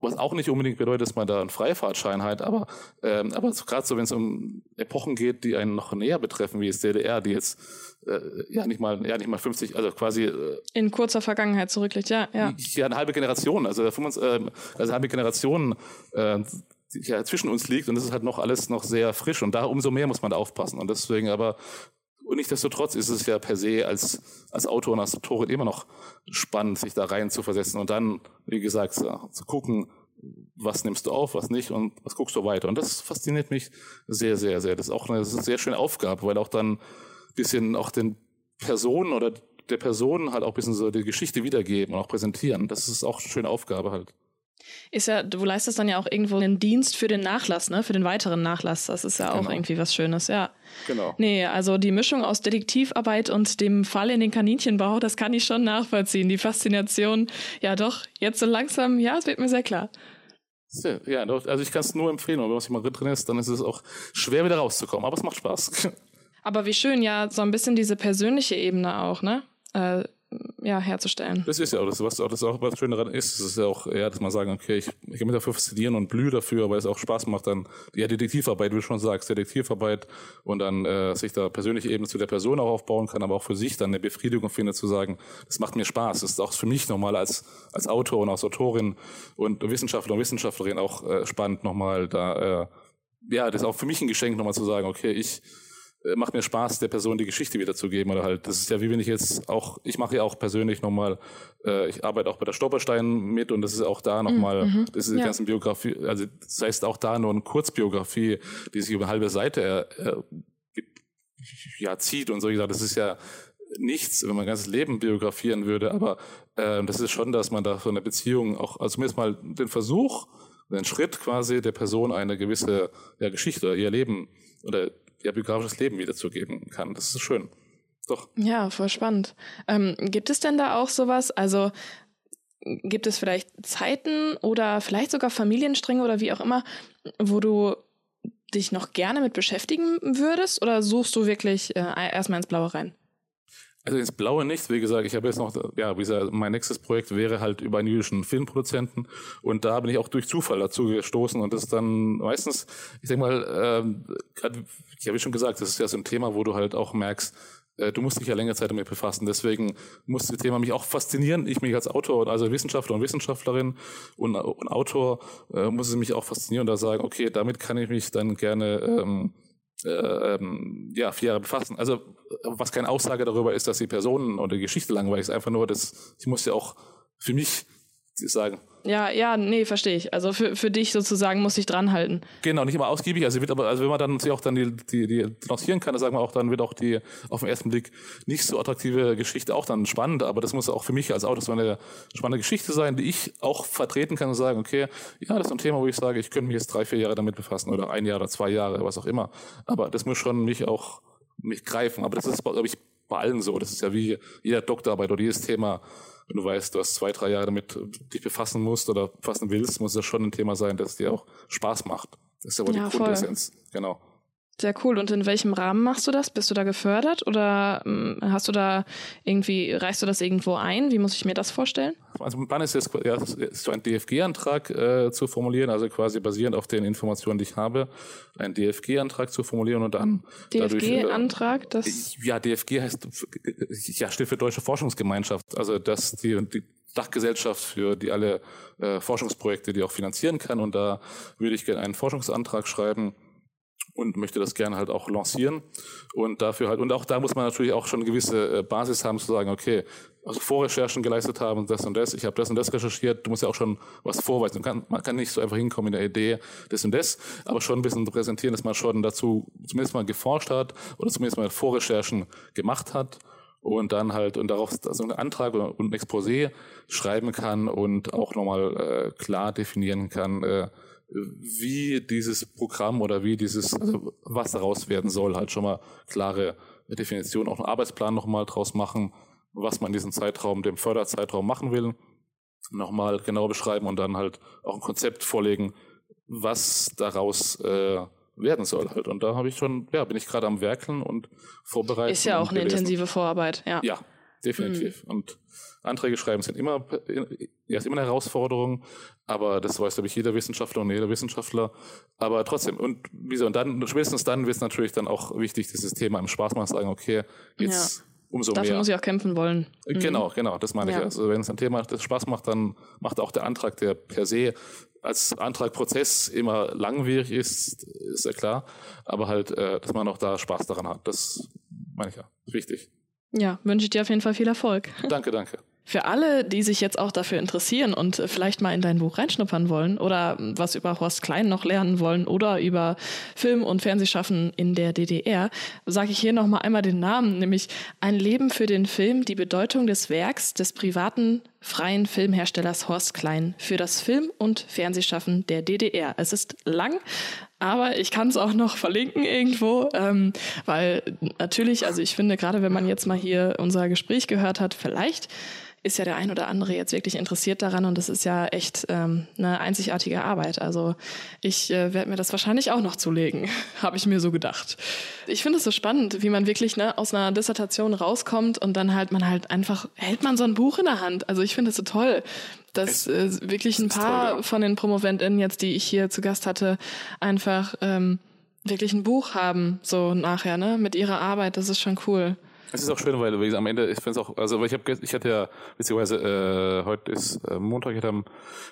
was auch nicht unbedingt bedeutet, dass man da einen Freifahrtschein hat, aber, ähm, aber so, gerade so, wenn es um Epochen geht, die einen noch näher betreffen, wie es DDR, die jetzt äh, ja nicht mal, ja nicht mal 50, also quasi äh, in kurzer Vergangenheit zurückliegt, ja, ja. Ja, eine halbe Generation, also, äh, also eine halbe Generation äh, die ja zwischen uns liegt und das ist halt noch alles noch sehr frisch und da umso mehr muss man da aufpassen und deswegen aber und nichtsdestotrotz ist es ja per se als, als Autor und als Autorin immer noch spannend, sich da rein zu versetzen und dann, wie gesagt, zu gucken, was nimmst du auf, was nicht und was guckst du weiter. Und das fasziniert mich sehr, sehr, sehr. Das ist auch eine, ist eine sehr schöne Aufgabe, weil auch dann bisschen auch den Personen oder der Personen halt auch ein bisschen so die Geschichte wiedergeben und auch präsentieren. Das ist auch eine schöne Aufgabe halt. Ist ja, du leistest dann ja auch irgendwo einen Dienst für den Nachlass, ne? Für den weiteren Nachlass. Das ist ja auch genau. irgendwie was Schönes, ja. Genau. Nee, also die Mischung aus Detektivarbeit und dem Fall in den Kaninchenbau, das kann ich schon nachvollziehen. Die Faszination, ja doch, jetzt so langsam, ja, es wird mir sehr klar. Ja, also ich kann es nur empfehlen, wenn man sich mal drin ist, dann ist es auch schwer wieder rauszukommen, aber es macht Spaß. Aber wie schön, ja, so ein bisschen diese persönliche Ebene auch, ne? Äh, ja, herzustellen. Das ist ja auch das, was auch, das auch was Schöne daran ist. Das ist ja auch, ja, dass man sagen, okay, ich, ich kann mich dafür faszinieren und blühe dafür, weil es auch Spaß macht, dann, ja, Detektivarbeit, wie du schon sagst, Detektivarbeit und dann äh, sich da persönliche Ebene zu der Person auch aufbauen kann, aber auch für sich dann eine Befriedigung findet, zu sagen, das macht mir Spaß. Das ist auch für mich nochmal als, als Autor und als Autorin und Wissenschaftler und Wissenschaftlerin auch äh, spannend, nochmal da, äh, ja, das ist auch für mich ein Geschenk, nochmal zu sagen, okay, ich macht mir Spaß, der Person die Geschichte wiederzugeben oder halt. Das ist ja wie wenn ich jetzt auch, ich mache ja auch persönlich nochmal, äh, ich arbeite auch bei der Stolperstein mit und das ist auch da nochmal, mhm, mhm, das ist die ja. ganze Biografie, also das heißt auch da nur eine Kurzbiografie, die sich über eine halbe Seite äh, ja zieht und so gesagt, das ist ja nichts, wenn man ein ganzes Leben biografieren würde, aber äh, das ist schon, dass man da so eine Beziehung auch, also zumindest mal den Versuch, den Schritt quasi der Person eine gewisse ja, Geschichte, ihr Leben oder ja, biografisches Leben wiederzugeben kann. Das ist schön. Doch. Ja, voll spannend. Ähm, gibt es denn da auch sowas? Also gibt es vielleicht Zeiten oder vielleicht sogar Familienstränge oder wie auch immer, wo du dich noch gerne mit beschäftigen würdest oder suchst du wirklich äh, erstmal ins Blaue rein? Also ins Blaue nicht. Wie gesagt, ich habe jetzt noch, ja, wie gesagt, mein nächstes Projekt wäre halt über einen jüdischen Filmproduzenten und da bin ich auch durch Zufall dazu gestoßen und das ist dann meistens, ich denke mal, ähm, grad, ich habe schon gesagt, das ist ja so ein Thema, wo du halt auch merkst, äh, du musst dich ja länger Zeit damit befassen. Deswegen muss das Thema mich auch faszinieren. Ich mich als Autor, also Wissenschaftler und Wissenschaftlerin und, und Autor, äh, muss es mich auch faszinieren und da sagen, okay, damit kann ich mich dann gerne ähm, äh, ähm, ja, vier Jahre befassen. Also was keine Aussage darüber ist, dass die Personen oder die Geschichte langweilig ist, einfach nur, dass ich muss ja auch für mich sagen. Ja, ja, nee, verstehe ich. Also für, für dich sozusagen muss ich dranhalten. Genau, nicht immer ausgiebig. Also wird aber, also wenn man dann sich auch dann die, die, die lancieren kann, dann sagen wir auch, dann wird auch die auf den ersten Blick nicht so attraktive Geschichte auch dann spannend. Aber das muss auch für mich als Autor so eine spannende Geschichte sein, die ich auch vertreten kann und sagen, okay, ja, das ist ein Thema, wo ich sage, ich könnte mich jetzt drei, vier Jahre damit befassen oder ein Jahr oder zwei Jahre, was auch immer. Aber das muss schon mich auch mich greifen. Aber das ist, glaube ich, bei allen so. Das ist ja wie jeder Doktorarbeit oder jedes Thema wenn du weißt, du hast zwei, drei Jahre damit dich befassen musst oder befassen willst, muss das schon ein Thema sein, das dir auch Spaß macht. Das ist ja wohl ja, die Grundessenz. Genau. Sehr cool. Und in welchem Rahmen machst du das? Bist du da gefördert oder ähm, hast du da irgendwie, reichst du das irgendwo ein? Wie muss ich mir das vorstellen? Also mein Plan ist jetzt ja, so einen DFG-Antrag äh, zu formulieren, also quasi basierend auf den Informationen, die ich habe, einen DFG-Antrag zu formulieren und dann DFG-Antrag, äh, das ja DFG heißt ja steht für Deutsche Forschungsgemeinschaft, also dass die, die Dachgesellschaft für die alle äh, Forschungsprojekte, die auch finanzieren kann und da würde ich gerne einen Forschungsantrag schreiben und möchte das gerne halt auch lancieren und dafür halt und auch da muss man natürlich auch schon eine gewisse äh, Basis haben zu sagen, okay, also Vorrecherchen geleistet haben, das und das, ich habe das und das recherchiert, du musst ja auch schon was vorweisen. Man kann, man kann nicht so einfach hinkommen in der Idee, das und das, aber schon ein bisschen präsentieren, dass man schon dazu zumindest mal geforscht hat oder zumindest mal Vorrecherchen gemacht hat und dann halt und darauf also einen Antrag und ein Exposé schreiben kann und auch nochmal äh, klar definieren kann, äh, wie dieses Programm oder wie dieses, also was daraus werden soll, halt schon mal klare Definition, auch einen Arbeitsplan nochmal draus machen, was man in diesem Zeitraum, dem Förderzeitraum machen will, nochmal genau beschreiben und dann halt auch ein Konzept vorlegen, was daraus äh, werden soll halt. Und da habe ich schon, ja, bin ich gerade am Werkeln und vorbereiten. Ist ja auch eine intensive Vorarbeit, ja. Ja, definitiv. Mhm. Und Anträge schreiben sind immer, ja, ist immer eine Herausforderung, aber das weiß, glaube ich, jeder Wissenschaftler und jeder Wissenschaftler. Aber trotzdem, und wieso? Und dann, spätestens dann wird es natürlich dann auch wichtig, dieses Thema im Spaß machen, sagen, okay, jetzt ja. umso Dafür mehr. Dafür muss ich auch kämpfen wollen. Mhm. Genau, genau, das meine ja. ich. Also wenn es ein Thema das Spaß macht, dann macht auch der Antrag, der per se als Antragprozess immer langwierig ist, ist ja klar. Aber halt, äh, dass man auch da Spaß daran hat, das meine ich ja, ist wichtig. Ja, wünsche ich dir auf jeden Fall viel Erfolg. Danke, danke. Für alle, die sich jetzt auch dafür interessieren und vielleicht mal in dein Buch reinschnuppern wollen oder was über Horst Klein noch lernen wollen oder über Film- und Fernsehschaffen in der DDR, sage ich hier nochmal einmal den Namen, nämlich Ein Leben für den Film, die Bedeutung des Werks des privaten freien Filmherstellers Horst Klein für das Film- und Fernsehschaffen der DDR. Es ist lang, aber ich kann es auch noch verlinken irgendwo, ähm, weil natürlich, also ich finde, gerade wenn man jetzt mal hier unser Gespräch gehört hat, vielleicht ist ja der ein oder andere jetzt wirklich interessiert daran und das ist ja echt ähm, eine einzigartige Arbeit. Also ich äh, werde mir das wahrscheinlich auch noch zulegen, habe ich mir so gedacht. Ich finde es so spannend, wie man wirklich ne, aus einer Dissertation rauskommt und dann halt man halt einfach, hält man so ein Buch in der Hand. Also ich finde es so toll, dass äh, wirklich ein paar toll, ja. von den PromoventInnen jetzt, die ich hier zu Gast hatte, einfach ähm, wirklich ein Buch haben, so nachher, ne, mit ihrer Arbeit. Das ist schon cool. Es ist auch schön, weil wie am Ende, ich finde es auch, also ich habe, ich hatte ja, beziehungsweise äh, heute ist äh, Montag, ich hatte am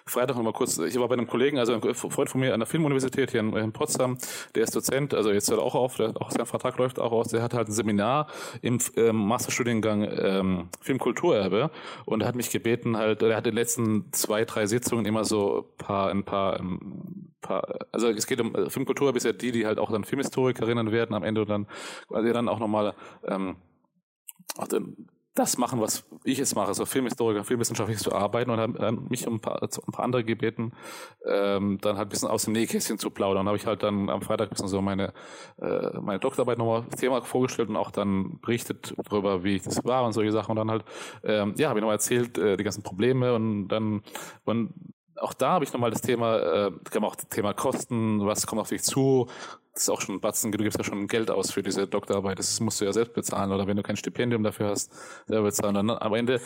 Freitag noch mal kurz, ich war bei einem Kollegen, also ein Freund von mir an der Filmuniversität hier in, in Potsdam, der ist Dozent, also jetzt hört er auch auf, der, auch sein Vertrag läuft auch aus, der hat halt ein Seminar im ähm, Masterstudiengang ähm, Filmkulturerbe und hat mich gebeten halt, er hat in den letzten zwei, drei Sitzungen immer so paar, ein paar, ein paar also es geht um äh, Filmkultur, bisher die, die halt auch dann Filmhistorikerinnen werden am Ende und dann, also dann auch nochmal ähm, das machen, was ich jetzt mache, so Filmhistoriker, filmwissenschaftlich zu arbeiten und haben mich um ein paar, ein paar andere gebeten, ähm, dann halt ein bisschen aus dem Nähkästchen zu plaudern. Habe ich halt dann am Freitag ein bisschen so meine, äh, meine Doktorarbeit nochmal Thema vorgestellt und auch dann berichtet darüber, wie ich das war und solche Sachen. Und dann halt, ähm, ja, habe ich nochmal erzählt, äh, die ganzen Probleme und dann, und auch da habe ich nochmal das Thema, äh, auch das Thema Kosten, was kommt auf dich zu, das ist auch schon ein Batzen, du gibst ja schon Geld aus für diese Doktorarbeit, das musst du ja selbst bezahlen oder wenn du kein Stipendium dafür hast, selber bezahlen. Und am Ende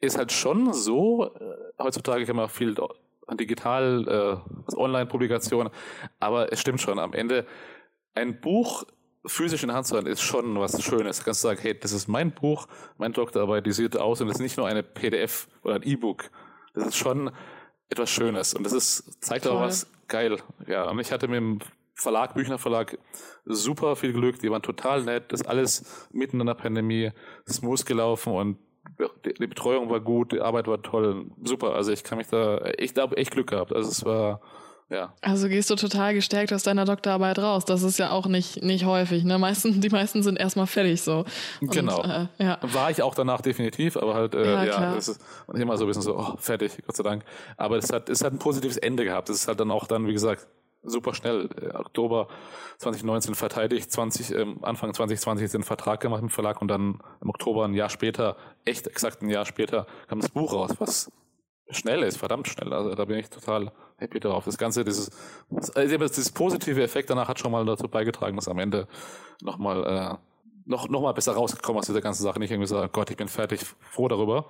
ist halt schon so, äh, heutzutage kann man auch viel digital, äh, Online-Publikationen, aber es stimmt schon, am Ende ein Buch physisch in der Hand zu haben, ist schon was Schönes. Du kannst sagen, hey, das ist mein Buch, meine Doktorarbeit, die sieht aus und es ist nicht nur eine PDF oder ein E-Book. Das ist schon etwas Schönes und das ist, zeigt auch was geil. Ja, und ich hatte mit dem Verlag, Büchner Verlag, super viel Glück, die waren total nett, das alles mitten in der Pandemie smooth gelaufen und die Betreuung war gut, die Arbeit war toll, super. Also ich kann mich da, ich habe echt Glück gehabt. Also es war, ja. Also gehst du total gestärkt aus deiner Doktorarbeit raus. Das ist ja auch nicht, nicht häufig. Ne? Meisten, die meisten sind erstmal fertig so. Und, genau. Äh, ja. War ich auch danach definitiv, aber halt, äh, ja, ja das ist immer so ein bisschen so, oh, fertig, Gott sei Dank. Aber es hat, es hat ein positives Ende gehabt. Es ist halt dann auch dann, wie gesagt, super schnell. Äh, Oktober 2019 verteidigt, 20, ähm, Anfang 2020 den Vertrag gemacht im Verlag und dann im Oktober ein Jahr später, echt exakt ein Jahr später, kam das Buch raus, was schnell ist, verdammt schnell. Also da bin ich total happy drauf. Das Ganze, dieses, also dieses positive Effekt danach hat schon mal dazu beigetragen, dass am Ende nochmal äh, noch, noch mal besser rausgekommen aus dieser ganzen Sache. Nicht irgendwie so, oh Gott, ich bin fertig, froh darüber.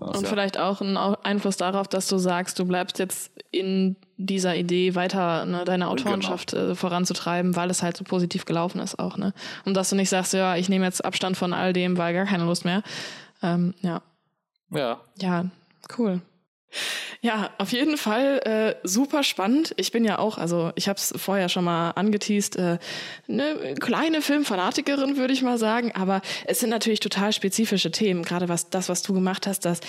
Und ja. vielleicht auch ein Einfluss darauf, dass du sagst, du bleibst jetzt in dieser Idee weiter ne, deine Autorenschaft genau. äh, voranzutreiben, weil es halt so positiv gelaufen ist auch. Ne? Und dass du nicht sagst, ja, ich nehme jetzt Abstand von all dem, weil gar keine Lust mehr. Ähm, ja. Ja. Ja, cool. Ja, auf jeden Fall äh, super spannend. Ich bin ja auch, also ich habe es vorher schon mal angeteased, äh, eine kleine Filmfanatikerin, würde ich mal sagen. Aber es sind natürlich total spezifische Themen. Gerade was das, was du gemacht hast, das,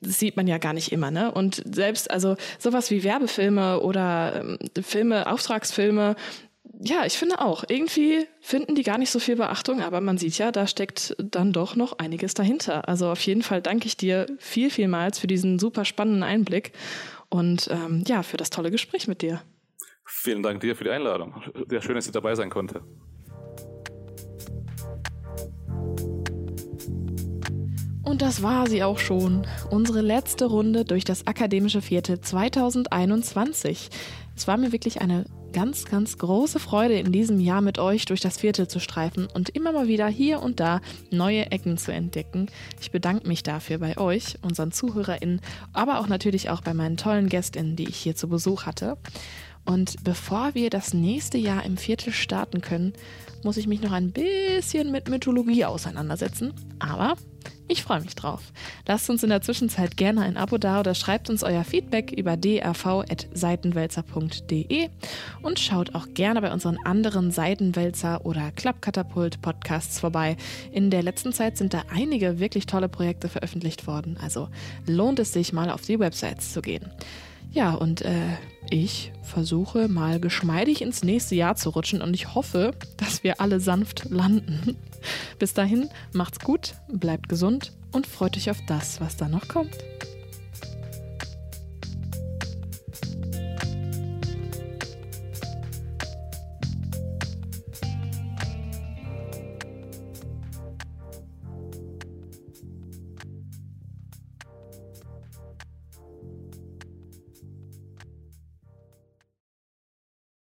sieht man ja gar nicht immer. Ne? Und selbst also sowas wie Werbefilme oder ähm, Filme, Auftragsfilme, ja, ich finde auch. Irgendwie finden die gar nicht so viel Beachtung, aber man sieht ja, da steckt dann doch noch einiges dahinter. Also auf jeden Fall danke ich dir viel, vielmals für diesen super spannenden Einblick und ähm, ja, für das tolle Gespräch mit dir. Vielen Dank dir für die Einladung. Sehr schön, dass ich dabei sein konnte. Und das war sie auch schon. Unsere letzte Runde durch das akademische Vierte 2021. Es war mir wirklich eine ganz, ganz große Freude, in diesem Jahr mit euch durch das Viertel zu streifen und immer mal wieder hier und da neue Ecken zu entdecken. Ich bedanke mich dafür bei euch, unseren ZuhörerInnen, aber auch natürlich auch bei meinen tollen GästInnen, die ich hier zu Besuch hatte. Und bevor wir das nächste Jahr im Viertel starten können, muss ich mich noch ein bisschen mit Mythologie auseinandersetzen. Aber ich freue mich drauf. Lasst uns in der Zwischenzeit gerne ein Abo da oder schreibt uns euer Feedback über drv.seitenwälzer.de und schaut auch gerne bei unseren anderen Seitenwälzer oder Klappkatapult Podcasts vorbei. In der letzten Zeit sind da einige wirklich tolle Projekte veröffentlicht worden, also lohnt es sich mal auf die Websites zu gehen. Ja, und äh, ich versuche mal geschmeidig ins nächste Jahr zu rutschen und ich hoffe, dass wir alle sanft landen. Bis dahin, macht's gut, bleibt gesund und freut euch auf das, was da noch kommt.